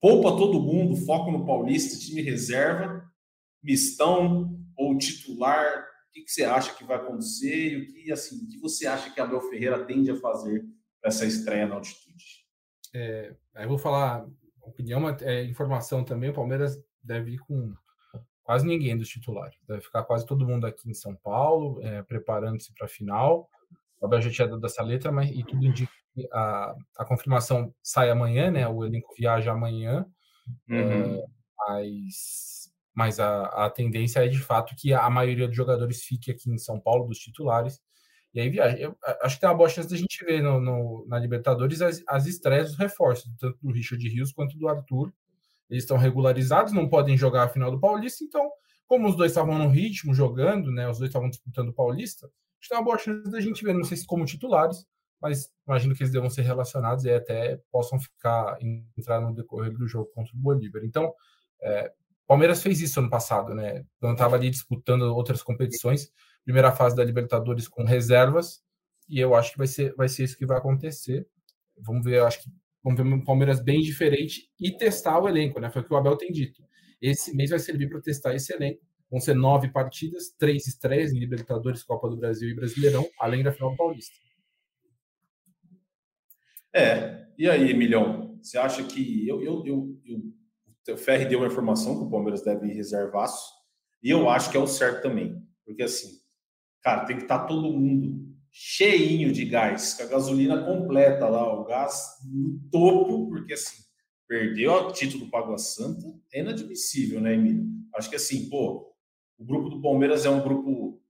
poupa todo mundo, foco no Paulista, time reserva, mistão ou titular. O que, que você acha que vai acontecer e o que, assim, que você acha que Abel Ferreira tende a fazer essa estreia na altitude. É, eu vou falar opinião, é, informação também. O Palmeiras deve ir com quase ninguém dos titulares. Deve ficar quase todo mundo aqui em São Paulo, é, preparando-se para a final. O Abel já tinha dado essa letra, mas e tudo indica que a, a confirmação sai amanhã, né? O elenco viaja amanhã. Uhum. É, mas mas a, a tendência é de fato que a maioria dos jogadores fique aqui em São Paulo, dos titulares, e aí viaja. Eu acho que tem uma boa chance da gente ver no, no, na Libertadores as, as estreias dos reforços, tanto do Richard Rios quanto do Arthur. Eles estão regularizados, não podem jogar a final do Paulista, então, como os dois estavam no ritmo jogando, né? Os dois estavam disputando o Paulista, acho que uma boa chance da gente ver, não sei se como titulares, mas imagino que eles devam ser relacionados e até possam ficar entrar no decorrer do jogo contra o Bolívar. Então, é, Palmeiras fez isso ano passado, né? Quando estava ali disputando outras competições, primeira fase da Libertadores com reservas, e eu acho que vai ser, vai ser isso que vai acontecer. Vamos ver, eu acho que vamos ver um Palmeiras bem diferente e testar o elenco, né? Foi o que o Abel tem dito. Esse mês vai servir para testar esse elenco. Vão ser nove partidas, três estreias em Libertadores, Copa do Brasil e Brasileirão, além da final paulista. É, e aí, Emilhão? Você acha que eu, eu, eu, eu o Ferri deu uma informação que o Palmeiras deve ir reservaço, e eu acho que é o certo também. Porque assim, cara, tem que estar tá todo mundo cheinho de gás, com a gasolina completa lá, o gás no topo, porque assim, perdeu o título do Água Santa, é inadmissível, né, Emílio? Acho que assim, pô, o grupo do Palmeiras é um grupo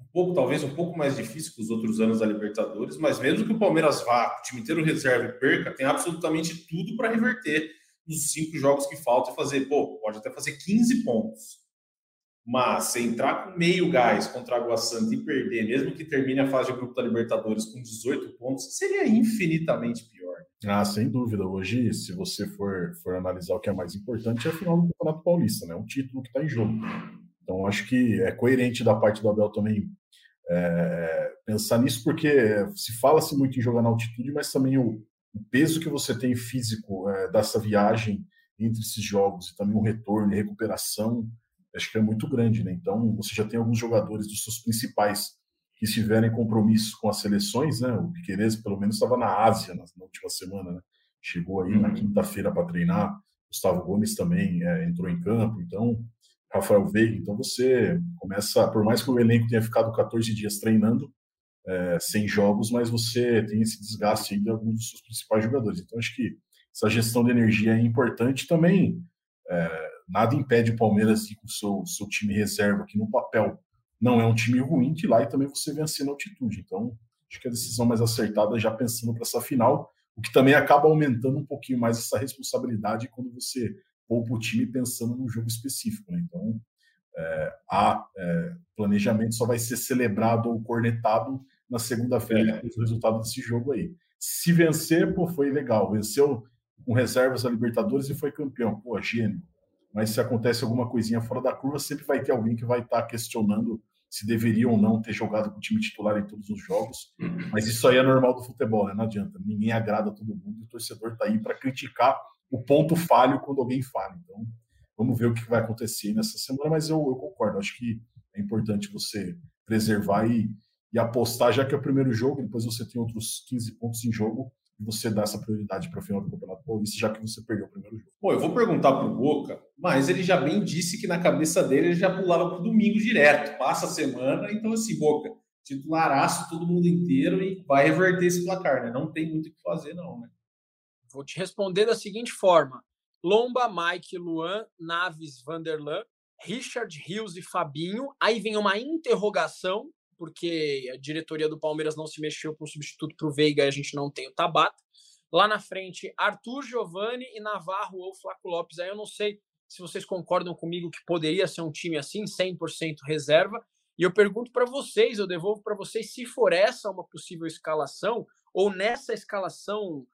um pouco, talvez um pouco mais difícil que os outros anos da Libertadores, mas mesmo que o Palmeiras vá, o time inteiro reserva e perca, tem absolutamente tudo para reverter nos cinco jogos que faltam e fazer, pô, pode até fazer 15 pontos. Mas se entrar com meio gás contra a Água Santa e perder, mesmo que termine a fase de grupo da Libertadores com 18 pontos, seria infinitamente pior. Ah, sem dúvida. Hoje, se você for, for analisar o que é mais importante, é a final do Campeonato Paulista, né? Um título que está em jogo. Então, acho que é coerente da parte do Abel também é, pensar nisso, porque se fala-se muito em jogar na altitude, mas também o, o peso que você tem físico é, dessa viagem entre esses jogos e também o retorno e recuperação, acho que é muito grande, né? Então, você já tem alguns jogadores dos seus principais que estiverem compromisso com as seleções, né? O Piqueires, pelo menos, estava na Ásia na, na, última semana, né? Chegou aí na quinta-feira para treinar. Gustavo Gomes também é, entrou em campo, então Rafael Veiga. Então você começa, por mais que o elenco tenha ficado 14 dias treinando, é, sem jogos, mas você tem esse desgaste aí de alguns dos seus principais jogadores. Então, acho que essa gestão de energia é importante também. É, nada impede o Palmeiras de ir com o seu, seu time reserva, que no papel não é um time ruim, que lá e também você vencer na altitude. Então, acho que a decisão mais acertada já pensando para essa final, o que também acaba aumentando um pouquinho mais essa responsabilidade quando você poupa o time pensando num jogo específico. Né? Então, é, a é, planejamento só vai ser celebrado ou cornetado na segunda-feira, é. o resultado desse jogo aí. Se vencer, pô, foi legal. Venceu com reservas a Libertadores e foi campeão. Pô, gênio. Mas se acontece alguma coisinha fora da curva, sempre vai ter alguém que vai estar tá questionando se deveria ou não ter jogado com o time titular em todos os jogos. Mas isso aí é normal do futebol, né? Não adianta. Ninguém agrada todo mundo e o torcedor está aí para criticar o ponto falho quando alguém falha. Então, vamos ver o que vai acontecer nessa semana. Mas eu, eu concordo. Acho que é importante você preservar e, e apostar, já que é o primeiro jogo, depois você tem outros 15 pontos em jogo, você dá essa prioridade para o final do Campeonato Paulista, já que você perdeu o primeiro jogo. Bom, eu vou perguntar para o Boca, mas ele já bem disse que na cabeça dele ele já pulava para o domingo direto, passa a semana, então assim, Boca, titularaço todo mundo inteiro e vai reverter esse placar, né? Não tem muito o que fazer, não, né? Vou te responder da seguinte forma: Lomba, Mike, Luan, Naves, Vanderlan, Richard, Rios e Fabinho. Aí vem uma interrogação porque a diretoria do Palmeiras não se mexeu um substituto para o Veiga e a gente não tem o Tabata. Lá na frente, Arthur Giovanni e Navarro ou Flaco Lopes. Aí eu não sei se vocês concordam comigo que poderia ser um time assim, 100% reserva. E eu pergunto para vocês, eu devolvo para vocês se for essa uma possível escalação ou nessa escalação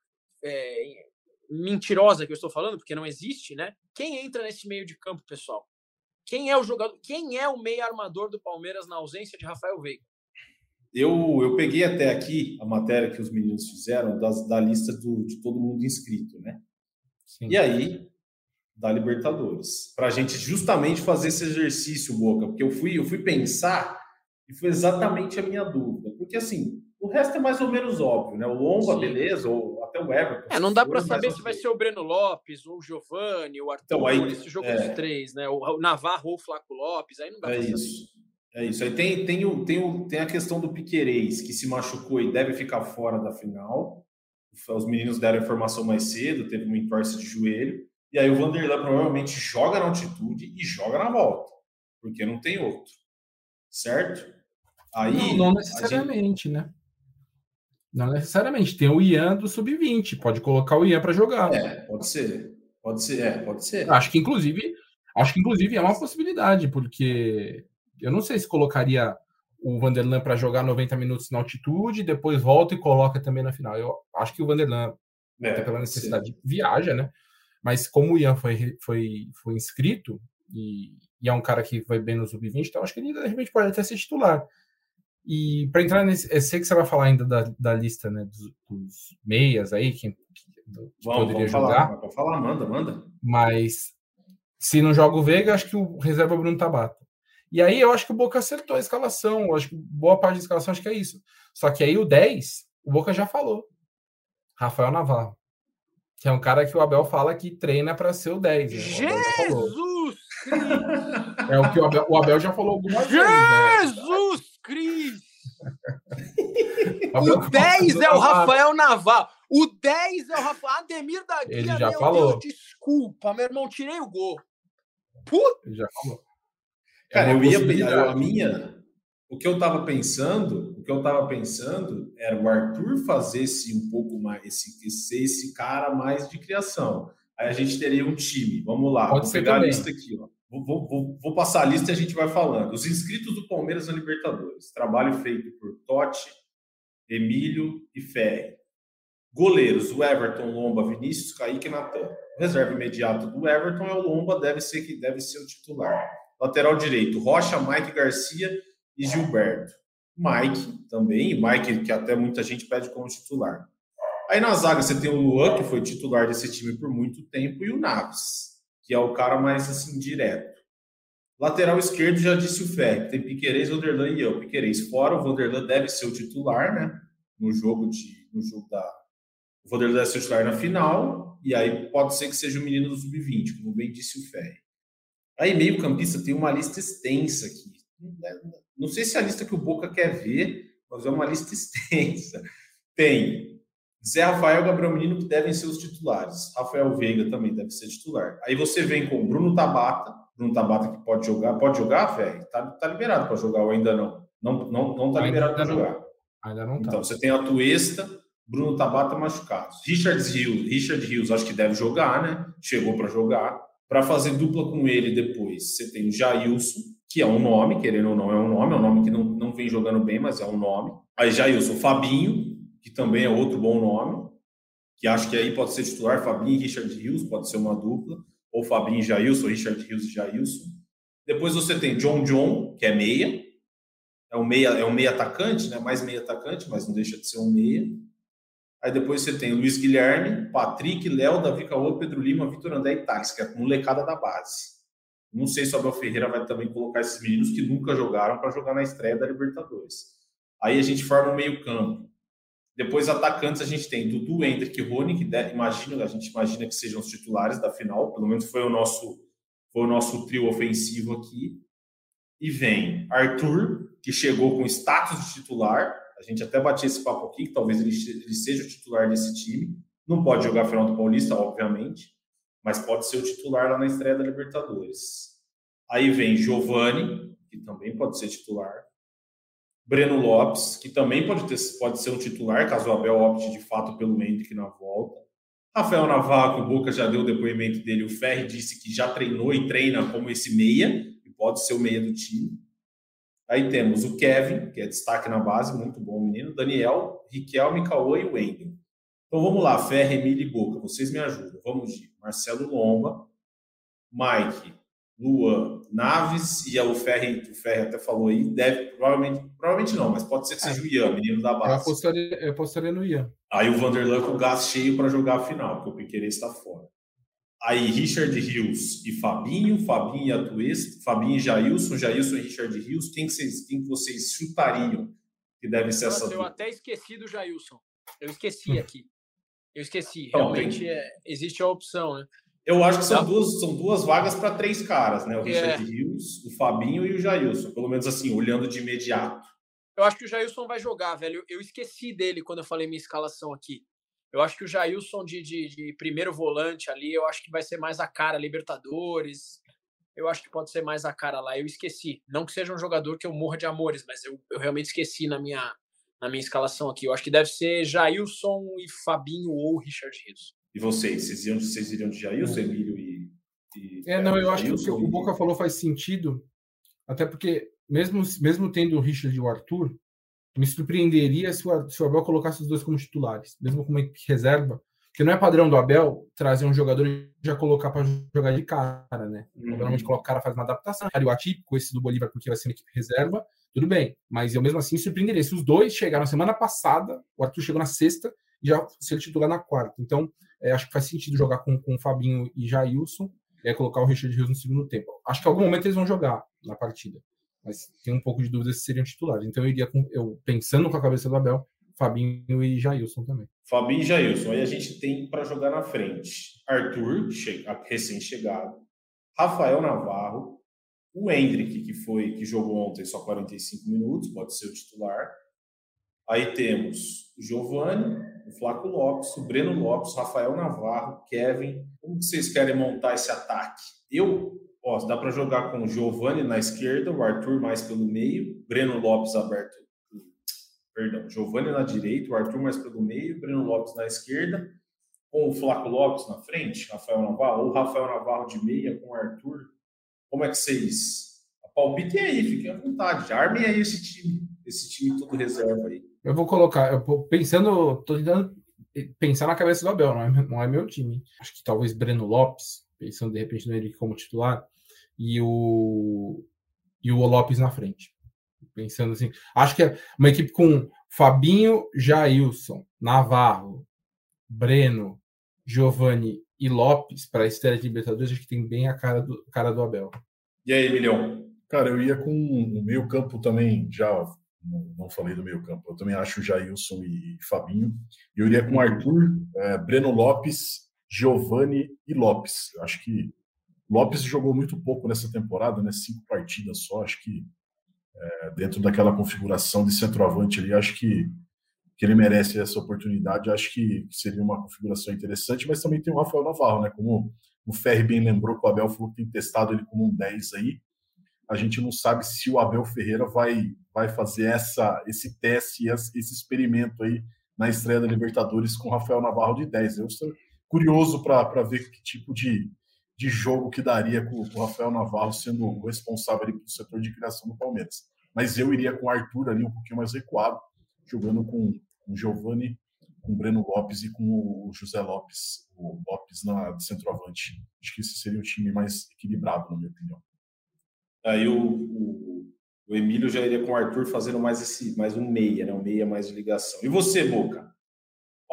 é, mentirosa que eu estou falando, porque não existe, né? Quem entra nesse meio de campo, pessoal? Quem é o jogador? Quem é o meio armador do Palmeiras na ausência de Rafael Veiga? Eu, eu peguei até aqui a matéria que os meninos fizeram das, da lista do, de todo mundo inscrito, né? Sim. E aí, da Libertadores. Para a gente justamente fazer esse exercício, Boca, porque eu fui, eu fui pensar e foi exatamente a minha dúvida. Porque, assim, O resto é mais ou menos óbvio, né? O Lomba, Sim. beleza, ou até o Everton. É, não dá para saber se vai ser o Breno Lopes, ou o Giovanni, o Arthur, então, aí, esse jogo é... dos três, né? O Navarro ou o Flaco Lopes, aí não dá é pra isso. saber. É isso. Aí tem, tem, o, tem, o, tem a questão do Piquerez, que se machucou e deve ficar fora da final. Os meninos deram informação mais cedo, teve uma entorse de joelho. E aí o Vanderlan provavelmente joga na altitude e joga na volta, porque não tem outro. Certo? Aí, não, não necessariamente, gente... né? Não necessariamente. Tem o Ian do Sub-20. Pode colocar o Ian para jogar. É, pode ser. Pode ser, é, pode ser. Acho que, inclusive, acho que, inclusive, é uma possibilidade, porque eu não sei se colocaria o Vanderlan para jogar 90 minutos na altitude, depois volta e coloca também na final. Eu acho que o Vanderlan, é, até pela necessidade, sim. viaja, né? Mas como o Ian foi, foi, foi inscrito e, e é um cara que vai bem no sub-20, então acho que ele de repente pode até ser titular. E para entrar nesse, eu sei que você vai falar ainda da, da lista né, dos, dos meias aí, quem, que vamos, poderia vamos jogar. Falar, pode falar, manda, manda. Mas se não joga o Veiga, acho que o reserva é o Bruno Tabata. E aí eu acho que o Boca acertou a escalação. Eu acho que boa parte da escalação acho que é isso. Só que aí o 10, o Boca já falou. Rafael Navarro. Que é um cara que o Abel fala que treina para ser o 10. Né? Jesus! é o que o Abel, o Abel já falou algumas Jesus vezes. Né? Jesus Cristo! *laughs* o 10 é o Rafael Navarro. O 10 é o Rafael Ademir da Guia. Ele já falou. Deus, desculpa, meu irmão, tirei o gol. Puta! Ele já falou. Cara, é eu ia a minha, o que eu estava pensando, o que eu estava pensando era o Arthur fazer esse um pouco mais, esse, ser esse cara mais de criação. Aí a gente teria um time. Vamos lá, Pode vou pegar também. a lista aqui, ó. Vou, vou, vou, passar a lista e a gente vai falando. Os inscritos do Palmeiras na Libertadores. Trabalho feito por Totti, Emílio e Ferri. Goleiros, o Everton, Lomba, Vinícius, Kaique e Natan. O reserva imediato do Everton é o Lomba, deve ser que deve ser o titular. Lateral direito, Rocha, Mike Garcia e Gilberto. Mike também, Mike que até muita gente pede como titular. Aí na zaga você tem o Luan, que foi titular desse time por muito tempo, e o Naves, que é o cara mais assim direto. Lateral esquerdo, já disse o Fé, tem Piquerez, Vanderlan e eu. Piquerez fora, o Vanderlan deve ser o titular, né? No jogo de no jogo da o Vanderlan deve ser o titular na final, e aí pode ser que seja o menino do sub-20, como bem disse o Fé. Aí, meio-campista, tem uma lista extensa aqui. Não sei se é a lista que o Boca quer ver, mas é uma lista *laughs* extensa. Tem Zé Rafael e Gabriel Menino, que devem ser os titulares. Rafael Veiga também deve ser titular. Aí você vem com Bruno Tabata. Bruno Tabata que pode jogar. Pode jogar, velho? Tá, tá liberado para jogar ou ainda não? Não, não, não tá liberado para jogar. Ainda não tá. Então, você tem a Tuesta, Bruno Tabata machucados. Richard Rios, Richard Rios, acho que deve jogar, né? Chegou para jogar. Para fazer dupla com ele depois, você tem o Jailson, que é um nome, querendo ou não, é um nome, é um nome que não, não vem jogando bem, mas é um nome. Aí Jailson, Fabinho, que também é outro bom nome, que acho que aí pode ser titular, Fabinho e Richard Rios, pode ser uma dupla, ou Fabinho e Jailson, Richard Rios e Jailson. Depois você tem John John, que é meia, é um meia, é um meia atacante, né? Mais meia atacante, mas não deixa de ser um meia. Aí depois você tem Luiz Guilherme, Patrick, Léo, Davi Caô, Pedro Lima, Vitor André e Thales, que é a molecada da base. Não sei se o Abel Ferreira vai também colocar esses meninos que nunca jogaram para jogar na estreia da Libertadores. Aí a gente forma um meio-campo. Depois, atacantes, a gente tem Dudu, Hendrick e Rony, que deve, imagino, a gente imagina que sejam os titulares da final, pelo menos foi o nosso, foi o nosso trio ofensivo aqui. E vem Arthur, que chegou com status de titular, a gente até batia esse papo aqui, que talvez ele, ele seja o titular desse time. Não pode jogar a final do Paulista, obviamente, mas pode ser o titular lá na estreia da Libertadores. Aí vem Giovani, que também pode ser titular. Breno Lopes, que também pode, ter, pode ser um titular, caso o Abel opte de fato pelo Hendrick na volta. Rafael Navarro, o Boca já deu o depoimento dele, o Ferri disse que já treinou e treina como esse meia, e pode ser o meia do time. Aí temos o Kevin, que é destaque na base, muito bom menino. Daniel, Riquelme, Cauã e Wendel. Então vamos lá, Ferre, Emílio e Boca, vocês me ajudam. Vamos de Marcelo Lomba, Mike, Luan, Naves e o Ferre, o Ferre até falou aí, deve, provavelmente, provavelmente não, mas pode ser que seja o Ian, menino da base. Eu apostaria, eu apostaria no Ian. Aí o Vanderlan com o gás cheio para jogar a final, porque o Piqueires está fora. Aí Richard Rios e Fabinho, Fabinho e Atuesta, Fabinho e Jailson, Jailson e Richard Rios, quem que vocês, quem que vocês chutariam que deve ser Nossa, essa eu dupla. até esqueci do Jailson. Eu esqueci aqui. Eu esqueci. Então, Realmente é, existe a opção, né? Eu acho que são Tá. duas, são duas vagas para três caras, né? O É. Richard Rios, o Fabinho e o Jailson. Pelo menos assim, olhando de imediato. Eu acho que o Jailson vai jogar, velho. Eu, esqueci dele quando eu falei minha escalação aqui. Eu acho que o Jailson de, de, de primeiro volante ali, eu acho que vai ser mais a cara Libertadores. Eu acho que pode ser mais a cara lá. Eu esqueci. Não que seja um jogador que eu morra de amores, mas eu, eu realmente esqueci na minha, na minha escalação aqui. Eu acho que deve ser Jailson e Fabinho ou Richard Rios. E vocês? Vocês iriam, vocês iriam de Jailson, Emílio e. e É, não, eu acho que o que o Boca e- falou faz sentido, até porque, mesmo, mesmo tendo o Richard e o Arthur, me surpreenderia se o, se o Abel colocasse os dois como titulares, mesmo como equipe reserva, porque não é padrão do Abel trazer um jogador e já colocar para jogar de cara, né? Uhum. Normalmente coloca o cara, faz uma adaptação, o atípico, esse do Bolívar, porque vai ser uma equipe reserva, tudo bem, mas eu mesmo assim surpreenderia. Se os dois chegaram semana passada, o Arthur chegou na sexta e já ser titular na quarta. Então, é, acho que faz sentido jogar com, com o Fabinho e Jailson aí colocar o Richard Rios no segundo tempo. Acho que em algum momento eles vão jogar na partida, mas tem um pouco de dúvida se seriam titulares. Então eu iria com, eu pensando com a cabeça do Abel, Fabinho e Jailson também. Fabinho e Jailson. Aí a gente tem para jogar na frente Arthur, che- recém-chegado, Rafael Navarro, o Hendrick, que foi que jogou ontem só 45 minutos, pode ser o titular. Aí temos o Giovani, o Flaco Lopes, o Breno Lopes, Rafael Navarro, Kevin. Como que vocês querem montar esse ataque? Eu, ó, dá para jogar com o Giovani na esquerda, o Arthur mais pelo meio, Breno Lopes aberto perdão, Giovanni na direita, o Arthur mais pelo meio, Breno Lopes na esquerda, com o Flaco Lopes na frente, Rafael Navarro, ou Rafael Navarro de meia com o Arthur. Como é que vocês. Palpitem aí, fiquem à vontade. Armem aí esse time, esse time todo reserva aí. Eu vou colocar, eu tô pensando, tô tentando pensar na cabeça do Abel, não é, não é meu time. Acho que talvez Breno Lopes, pensando de repente nele como titular, e o e o Lopes na frente. Pensando assim, acho que é uma equipe com Fabinho, Jailson, Navarro, Breno, Giovanni e Lopes para a estreia de Libertadores, acho que tem bem a cara do, cara do Abel. E aí, Milhão? Cara, eu ia com o meio campo também, já não, não falei do meio campo, eu também acho Jailson e Fabinho. Eu iria com Arthur, é, Breno Lopes, Giovanni e Lopes. Acho que Lopes jogou muito pouco nessa temporada, né? Cinco partidas só. Acho que é, dentro daquela configuração de centroavante ali, acho que, que ele merece essa oportunidade. Acho que, seria uma configuração interessante, mas também tem o Rafael Navarro, né? Como o Ferri bem lembrou que o Abel falou que tem testado ele como um 10 aí. A gente não sabe se o Abel Ferreira vai, vai fazer essa, esse teste, esse experimento aí na estreia da Libertadores com o Rafael Navarro de 10. Eu estou curioso para ver que tipo de, de jogo que daria com, o Rafael Navarro sendo o responsável pelo setor de criação do Palmeiras. Mas eu iria com o Arthur ali um pouquinho mais recuado, jogando com o Giovani, com o Breno Lopes e com o José Lopes, o Lopes na de centroavante. Acho que esse seria o time mais equilibrado, na minha opinião. Aí o, o, o Emílio já iria com o Arthur fazendo mais esse mais um meia, né? Um meia mais de ligação. E você, Boca?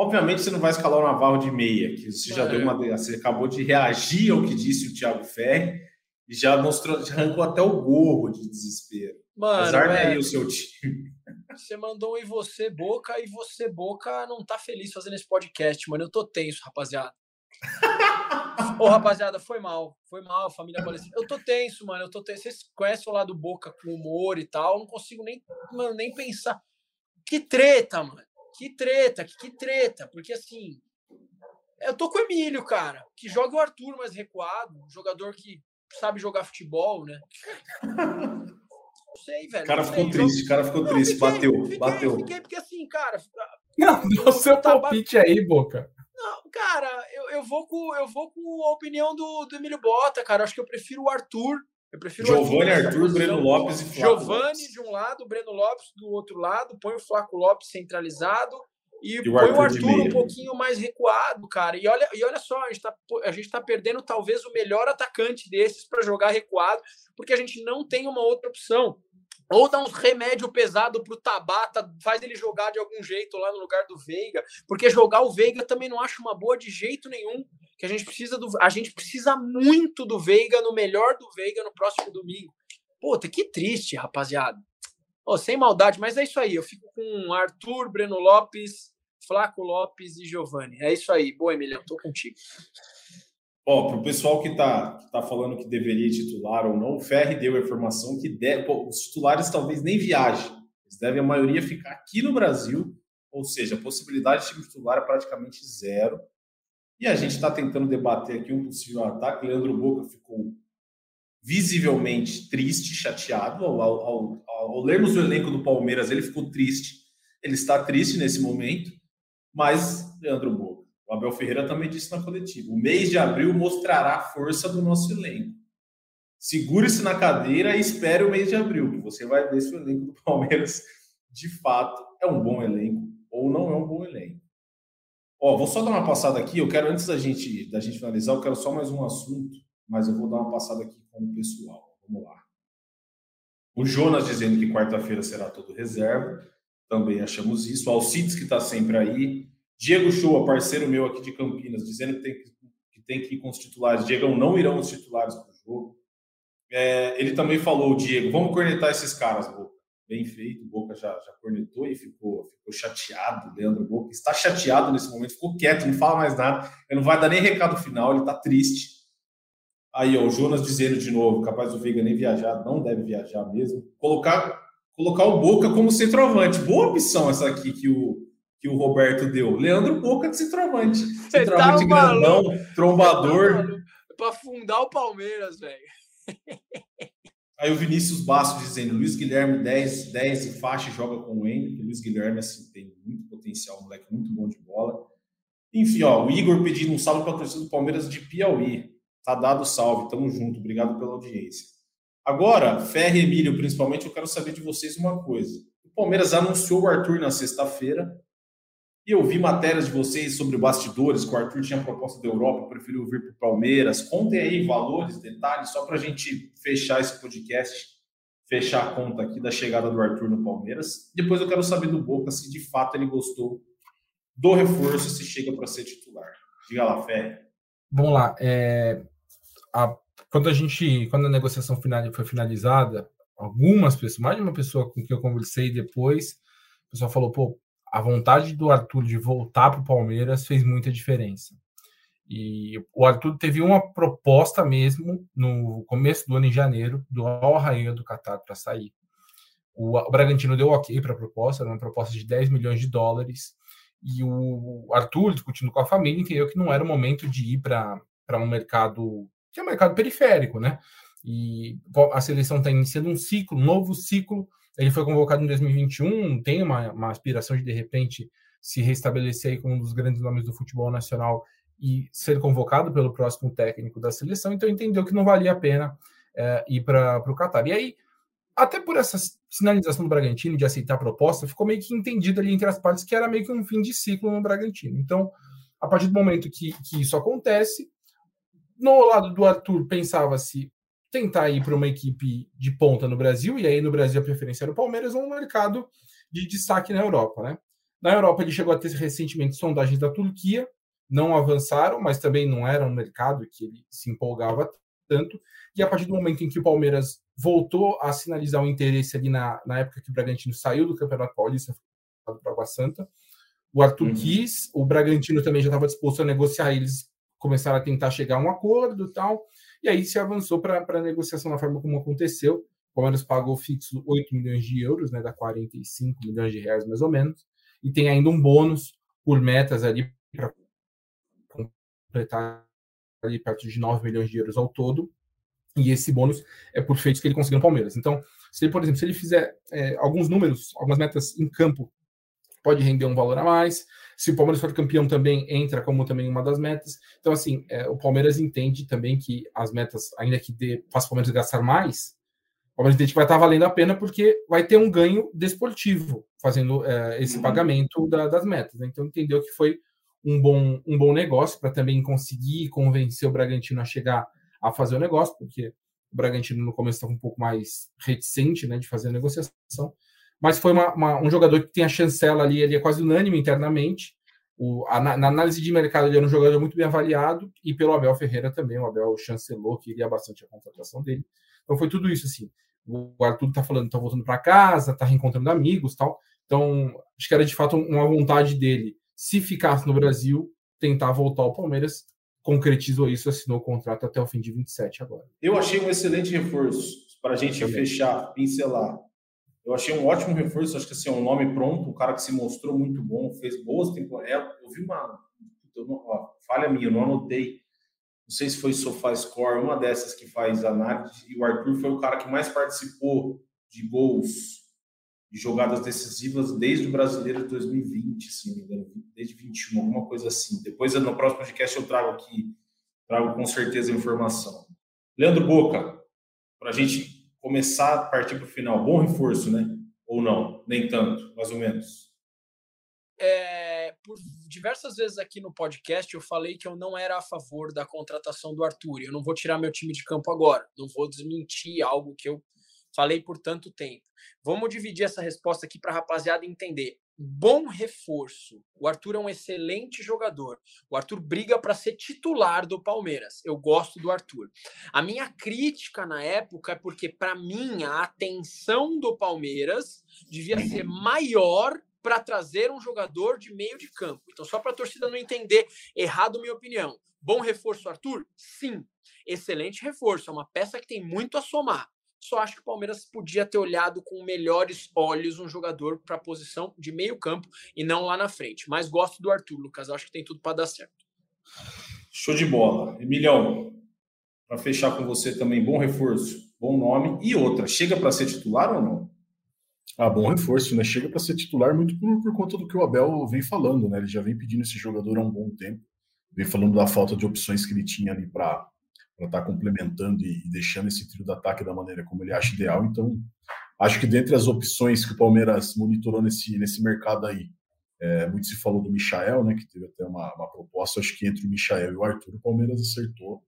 Obviamente você não vai escalar o Navarro de meia, que você já É. deu uma. Você acabou de reagir ao que disse o Thiago Ferri e já mostrou, já arrancou até o gorro de desespero. Mano, é, aí o seu time. você mandou um e você boca e você boca não tá feliz fazendo esse podcast, mano. Eu tô tenso, rapaziada. *laughs* Ô, rapaziada, foi mal. Foi mal, família palestina. Eu tô tenso, mano. Eu tô tenso. Vocês conhecem o lado boca com humor e tal. Eu não consigo nem, mano, nem pensar. Que treta, mano. Que treta, que, que treta. Porque assim. Eu tô com o Emílio, cara. Que joga o Arthur mais recuado. Um jogador que sabe jogar futebol, né? Não sei, velho. O cara ficou sei, triste, o cara ficou Não, triste. fiquei- bateu, fiquei, bateu. Fiquei porque assim, cara, Não, dá o seu Tá palpite aí, Boca. não, cara, eu, eu vou com eu vou com a opinião do, do Emílio Bota, cara. Acho que eu prefiro o Arthur. Eu prefiro o Giovanni, Arthur. Breno Lopes e Flávio Giovanni de um lado, Breno Lopes do outro lado, põe o Flaco Lopes centralizado e, E o põe o Arthur de Arthur um pouquinho mais recuado, cara. E olha, e olha só, a gente, tá, a gente tá perdendo talvez o melhor atacante desses para jogar recuado, porque a gente não tem uma outra opção. Ou dá uns remédio pesado pro Tabata, faz ele jogar de algum jeito lá no lugar do Veiga, porque jogar o Veiga também não acho uma boa de jeito nenhum. Que a gente precisa do, a gente precisa muito do Veiga no melhor do Veiga no próximo domingo. Puta, que triste, rapaziada. Oh, sem maldade, mas é isso aí. Eu fico com Arthur, Breno Lopes, Flaco Lopes e Giovanni. É isso aí. Boa, Emiliano, tô contigo. Ó, para o pessoal que está tá falando que deveria titular ou não, o Ferri deu a informação que pô, os titulares talvez nem viajem. Eles devem, a maioria, ficar aqui no Brasil, ou seja, a possibilidade de time titular é praticamente zero. E a gente está tentando debater aqui um possível ataque. Leandro Boca ficou visivelmente triste, chateado. Ao, ao, ao lermos o elenco do Palmeiras, ele ficou triste. Ele está triste nesse momento. Mas, Leandro Boca, o Abel Ferreira também disse na coletiva: o mês de abril mostrará a força do nosso elenco. Segure-se na cadeira e espere o mês de abril, que você vai ver se o elenco do *laughs* Palmeiras de fato é um bom elenco ou não é um bom elenco. Ó, vou só dar uma passada aqui. Eu quero, antes da gente, da gente finalizar, eu quero só mais um assunto, mas eu vou dar uma passada aqui com o pessoal. Vamos lá. O Jonas dizendo que quarta-feira será todo reserva. Também achamos isso. O Alcides, que está sempre aí. Diego Shoa, parceiro meu aqui de Campinas, dizendo que tem que, que, tem que ir com os titulares. Diego, não irão os titulares para o jogo. É, ele também falou, Diego, vamos cornetar esses caras, Boca. Bem feito, Boca já, já cornetou e ficou, ficou chateado. Leandro Boca está chateado nesse momento, ficou quieto, não fala mais nada. Ele não vai dar nem recado final, ele está triste. Aí, ó, o Jonas dizendo de novo, capaz do Veiga nem viajar, não deve viajar mesmo. Colocar, colocar o Boca como centroavante. Boa opção essa aqui que o, que o Roberto deu. Leandro Boca de centroavante. Centroavante tá grandão, trombador. Tá para fundar o Palmeiras, velho. Aí o Vinícius Basso dizendo, Luiz Guilherme 10, 10 e faixa joga com o Henrique. Luiz Guilherme assim, tem muito potencial, moleque muito bom de bola. Enfim, ó, o Igor pedindo um salve para a torcida do Palmeiras de Piauí. Tá dado salve, tamo junto, obrigado pela audiência. Agora, Ferre e Emílio, principalmente, eu quero saber de vocês uma coisa. O Palmeiras anunciou o Arthur na sexta-feira, e eu vi matérias de vocês sobre bastidores, que o Arthur tinha proposta da Europa, preferiu vir para o Palmeiras. Contem aí valores, detalhes, só para a gente fechar esse podcast, fechar a conta aqui da chegada do Arthur no Palmeiras. Depois eu quero saber do Boca se de fato ele gostou do reforço, se chega para ser titular. Diga lá, Ferre. Vamos lá. É, a, quando a gente, quando a negociação final, foi finalizada, algumas pessoas, mais de uma pessoa com quem eu conversei depois, o pessoal falou, pô, a vontade do Arthur de voltar para o Palmeiras fez muita diferença. E o Arthur teve uma proposta mesmo no começo do ano, em janeiro, do Al Raia do Qatar para sair. O, o Bragantino deu ok para a proposta, era uma proposta de 10 milhões de dólares. E o Arthur, discutindo com a família, entendeu que não era o momento de ir para um mercado que é um mercado periférico, né? E a seleção está iniciando um ciclo, um novo ciclo ele foi convocado em 2021, tem uma, uma aspiração de, de repente, se restabelecer como um dos grandes nomes do futebol nacional e ser convocado pelo próximo técnico da seleção, então entendeu que não valia a pena é, ir para o Qatar. E aí, até por essa sinalização do Bragantino de aceitar a proposta, ficou meio que entendido ali entre as partes que era meio que um fim de ciclo no Bragantino. Então, a partir do momento que, que isso acontece, no lado do Arthur pensava-se tentar ir para uma equipe de ponta no Brasil, e aí no Brasil a preferência era o Palmeiras, ou um mercado de destaque na Europa. Né? Na Europa ele chegou a ter recentemente sondagens da Turquia, não avançaram, mas também não era um mercado que ele se empolgava tanto. E a partir do momento em que o Palmeiras voltou a sinalizar o interesse ali na, na época que o Bragantino saiu do Campeonato Paulista para o Água Santa, o Arthur uhum. quis, o Bragantino também já estava disposto a negociar, eles começaram a tentar chegar a um acordo e tal. E aí se avançou para a negociação da forma como aconteceu. O Palmeiras pagou fixo 8 milhões de euros, né, dá 45 milhões de reais mais ou menos, e tem ainda um bônus por metas ali para completar ali perto de 9 milhões de euros ao todo. E esse bônus é por feitos que ele conseguiu no Palmeiras. Então, se ele, por exemplo, se ele fizer é, alguns números, algumas metas em campo, pode render um valor a mais. Se o Palmeiras for campeão, também entra como também uma das metas. Então, assim, é, o Palmeiras entende também que as metas, ainda que dê, faça o Palmeiras gastar mais, o Palmeiras entende que vai estar valendo a pena porque vai ter um ganho desportivo fazendo é, esse uhum. pagamento da, das metas. Né? Então, entendeu que foi um bom, um bom negócio para também conseguir convencer o Bragantino a chegar a fazer o negócio, porque o Bragantino no começo estava um pouco mais reticente né, de fazer a negociação mas foi uma, uma, um jogador que tem a chancela ali, ele é quase unânime internamente. O, a, na, análise de mercado, ele era um jogador muito bem avaliado, e pelo Abel Ferreira também. O Abel chancelou que iria bastante a contratação dele. Então foi tudo isso, assim. o Arthur tá falando, tá voltando para casa, tá reencontrando amigos tal. Então, acho que era de fato uma vontade dele, se ficasse no Brasil, tentar voltar ao Palmeiras. Concretizou isso, assinou o contrato até o fim de 27 agora. Eu achei um excelente reforço para a gente Também. fechar, pincelar. Eu achei um ótimo reforço, acho que assim, é um nome pronto, um cara que se mostrou muito bom, fez boas temporadas. É, eu vi uma. Eu não, ó, falha minha, eu não anotei. Não sei se foi SofaScore, uma dessas que faz análise, e o Arthur foi o cara que mais participou de gols, de jogadas decisivas desde o brasileiro de 2020, se não me engano, desde 21, alguma coisa assim. Depois, no próximo podcast, eu trago aqui, trago com certeza a informação. Leandro Boca, para a gente começar a partir para o final. Bom reforço, né? Ou não? Nem tanto, mais ou menos. É, por diversas vezes aqui no podcast eu falei que eu não era a favor da contratação do Arthur. Eu não vou tirar meu time de campo agora. Não vou desmentir algo que eu falei por tanto tempo. Vamos dividir essa resposta aqui para a rapaziada entender bom reforço. O Arthur é um excelente jogador. O Arthur briga para ser titular do Palmeiras. Eu gosto do Arthur. A minha crítica na época é porque, para mim, a atenção do Palmeiras devia ser maior para trazer um jogador de meio de campo. Então, só para a torcida não entender errado minha opinião. Bom reforço, Arthur? Sim. Excelente reforço. É uma peça que tem muito a somar. Só acho que o Palmeiras podia ter olhado com melhores olhos um jogador para a posição de meio campo e não lá na frente. Mas gosto do Arthur, Lucas. Acho que tem tudo para dar certo. Show de bola. Emilhão, para fechar com você também, bom reforço, bom nome. E outra, chega para ser titular ou não? Ah, bom reforço, né? Chega para ser titular muito por, por conta do que o Abel vem falando, né? Ele já vem pedindo esse jogador há um bom tempo. Vem falando da falta de opções que ele tinha ali para para estar tá complementando e, deixando esse trio de ataque da maneira como ele acha ideal. Então, acho que dentre as opções que o Palmeiras monitorou nesse, nesse mercado aí, é, muito se falou do Michael, né, que teve até uma, uma, proposta, acho que entre o Michael e o Arthur, o Palmeiras acertou.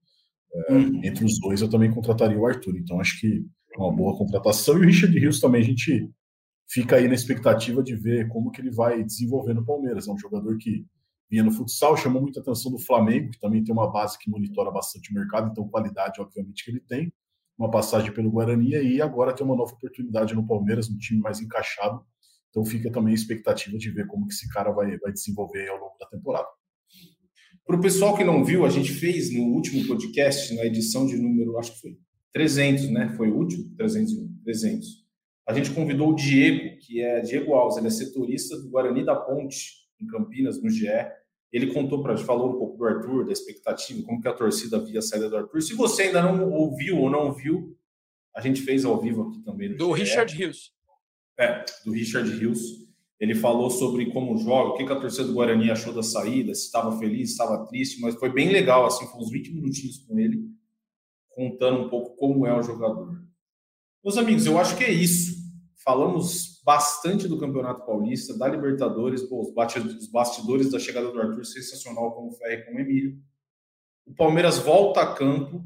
É, uhum. Entre os dois, eu também contrataria o Arthur. Então, acho que é uma boa contratação. E o Richard Rios também, a gente fica aí na expectativa de ver como que ele vai desenvolver no Palmeiras. É um jogador que vinha no futsal, chamou muita atenção do Flamengo, que também tem uma base que monitora bastante o mercado, então qualidade, obviamente, que ele tem. Uma passagem pelo Guarani e agora tem uma nova oportunidade no Palmeiras, um time mais encaixado. Então fica também a expectativa de ver como que esse cara vai, vai desenvolver ao longo da temporada. Para o pessoal que não viu, a gente fez no último podcast, na edição de número, acho que foi 300, né? Foi o último? 301, 300. A gente convidou o Diego, que é Diego Alves, ele é setorista do Guarani da Ponte, em Campinas, no GE. Ele contou para falou um pouco do Arthur, da expectativa, como que a torcida via a saída do Arthur. Se você ainda não ouviu ou não viu, a gente fez ao vivo aqui também. do GE. Richard Hughes. É, do Richard Hughes. Ele falou sobre como joga, o que, que a torcida do Guarani achou da saída, se estava feliz, se estava triste, mas foi bem legal, assim, foi uns 20 minutinhos com ele, contando um pouco como é o jogador. Meus amigos, eu acho que é isso. Falamos bastante do Campeonato Paulista, da Libertadores, pô, os bastidores da chegada do Arthur sensacional como o Ferre com o Emílio. O Palmeiras volta a campo.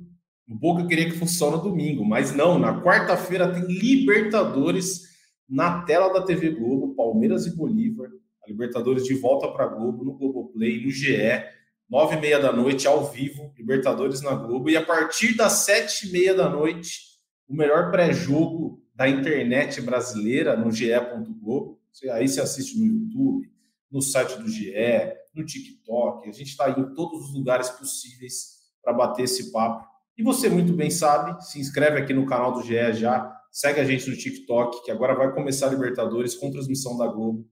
O Boca queria que fosse só no domingo, mas não, na quarta-feira tem Libertadores na tela da TV Globo, Palmeiras e Bolívar. A Libertadores de volta para Globo, no Globoplay, no GE, nove e meia da noite, ao vivo, Libertadores na Globo. E a partir das sete e meia da noite, o melhor pré-jogo da internet brasileira no ge.globo. Aí você assiste no YouTube, no site do GE, no TikTok. A gente está em todos os lugares possíveis para bater esse papo. E você muito bem sabe, se inscreve aqui no canal do GE já, segue a gente no TikTok, que agora vai começar a Libertadores com transmissão da Globo.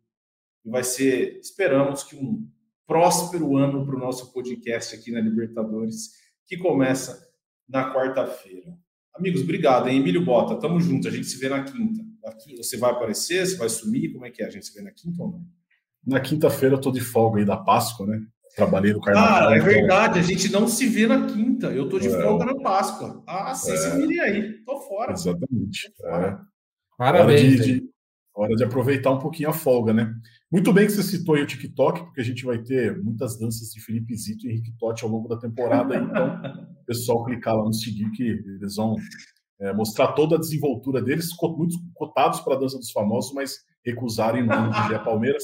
E vai ser, esperamos que um próspero ano para o nosso podcast aqui na Libertadores, que começa na quarta-feira. Amigos, obrigado, hein? Emílio Bota, tamo junto, a gente se vê na quinta. Aqui, você vai aparecer, você vai sumir, como é que é? A gente se vê na quinta ou não? Na quinta-feira eu tô de folga aí da Páscoa, né? Trabalhei no carnaval. Cara, é então... verdade, a gente não se vê na quinta. Eu tô de é. folga na Páscoa. Ah, sim, é. se vire aí. Tô fora. Exatamente. Tô fora. É. Parabéns. Hora de, de, hora de aproveitar um pouquinho a folga, né? Muito bem que você citou aí o TikTok, porque a gente vai ter muitas danças de Felipe Zito e Henrique Totti ao longo da temporada. *laughs* Então, o pessoal clicar lá no seguir que eles vão é, mostrar toda a desenvoltura deles, muitos cotados para a dança dos famosos, mas recusarem o nome do Gé Palmeiras.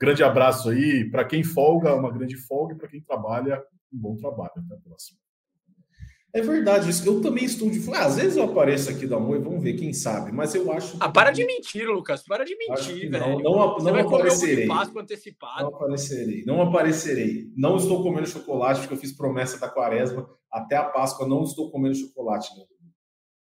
Grande abraço aí. Para quem folga, uma grande folga, e para quem trabalha, um bom trabalho. Até a próxima. É verdade, isso. eu também estou de ah, Às vezes eu apareço aqui da Oi, vamos ver, quem sabe. Mas eu acho. Ah, para de mentir, Lucas. Para de mentir, velho. Não, não, não aparecerei. antecipado. Não aparecerei. Não aparecerei. Não estou comendo chocolate, porque eu fiz promessa da quaresma. Até a Páscoa não estou comendo chocolate, né?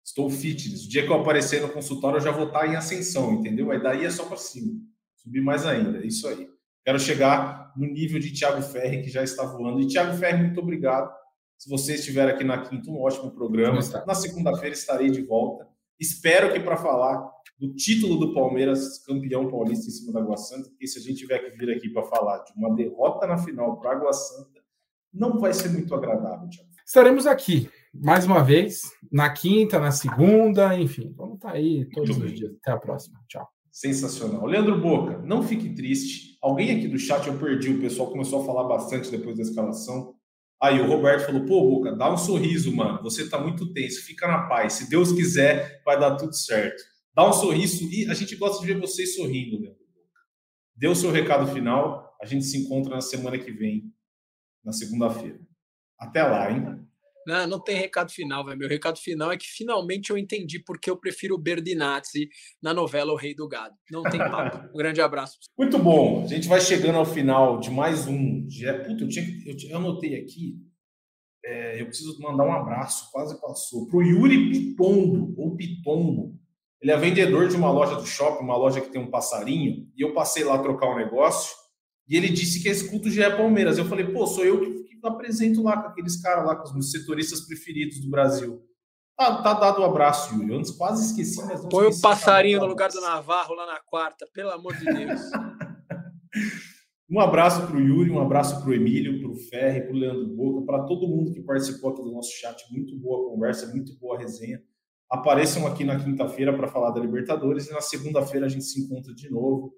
Estou fitness. O dia que eu aparecer no consultório, eu já vou estar em ascensão, entendeu? Aí daí é só para cima. Subir mais ainda. É isso aí. Quero chegar no nível de Thiago Ferri, que já está voando. E Thiago Ferri, muito obrigado se você estiver aqui na quinta, um ótimo programa. Na segunda-feira estarei de volta. Espero que para falar do título do Palmeiras, campeão paulista em cima da Água Santa, porque se a gente tiver que vir aqui para falar de uma derrota na final para Água Santa, não vai ser muito agradável, Thiago. Estaremos aqui mais uma vez, na quinta, na segunda, enfim, vamos estar tá aí todos os dias. Até a próxima. Tchau. Sensacional. Leandro Boca, não fique triste. Alguém aqui do chat eu perdi, o pessoal começou a falar bastante depois da escalação. Aí o Roberto falou: pô, Boca, dá um sorriso, mano. Você tá muito tenso, fica na paz. Se Deus quiser, vai dar tudo certo. Dá um sorriso e a gente gosta de ver vocês sorrindo, né? Dê o seu recado final. A gente se encontra na semana que vem, na segunda-feira. Até lá, hein? Não, não tem recado final, velho. Meu recado final é que finalmente eu entendi porque eu prefiro o Berdinazzi na novela O Rei do Gado. Não tem papo. *laughs* Um grande abraço. Muito bom. A gente vai chegando ao final de mais um. Puta, eu, tinha, eu, anotei aqui. É, eu preciso mandar um abraço, quase passou. Para o Yuri Pitombo, ou Pitombo. Ele é vendedor de uma loja do shopping, uma loja que tem um passarinho. E eu passei lá trocar um negócio. E ele disse que escuta o GE Palmeiras. Eu falei, pô, sou eu que apresento lá com aqueles caras lá, com os meus setoristas preferidos do Brasil. Tá, tá dado o um abraço, Yuri. Antes quase esqueci, mas não Põe o passarinho no lugar do Navarro lá na quarta, pelo amor de Deus. *laughs* um abraço para o Yuri, um abraço para o Emílio, para o Ferre, para o Leandro Boca, para todo mundo que participou aqui do nosso chat. Muito boa conversa, muito boa resenha. Apareçam aqui na quinta-feira para falar da Libertadores e na segunda-feira a gente se encontra de novo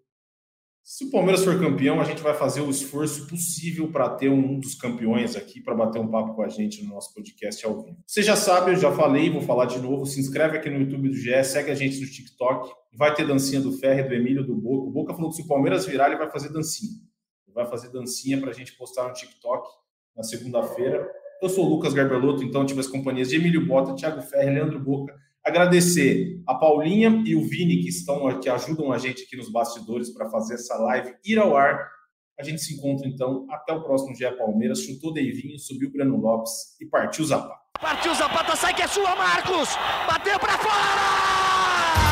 se o Palmeiras for campeão, a gente vai fazer o esforço possível para ter um dos campeões aqui para bater um papo com a gente no nosso podcast ao vivo. Você já sabe, eu já falei, vou falar de novo. Se inscreve aqui no YouTube do GE, segue a gente no TikTok. Vai ter dancinha do Ferre, do Emílio, do Boca. O Boca falou que se o Palmeiras virar, ele vai fazer dancinha. Ele vai fazer dancinha para a gente postar no TikTok na segunda-feira. Eu sou o Lucas Garbeloto, então tive as companhias de Emílio Bota, Thiago Ferre, Leandro Boca Agradecer a Paulinha e o Vini que estão que ajudam a gente aqui nos bastidores para fazer essa live ir ao ar. A gente se encontra então até o próximo dia Palmeiras. Chutou Deivinho, subiu Breno Lopes e partiu Zapata. Partiu Zapata, sai que é sua, Marcos! Bateu para fora!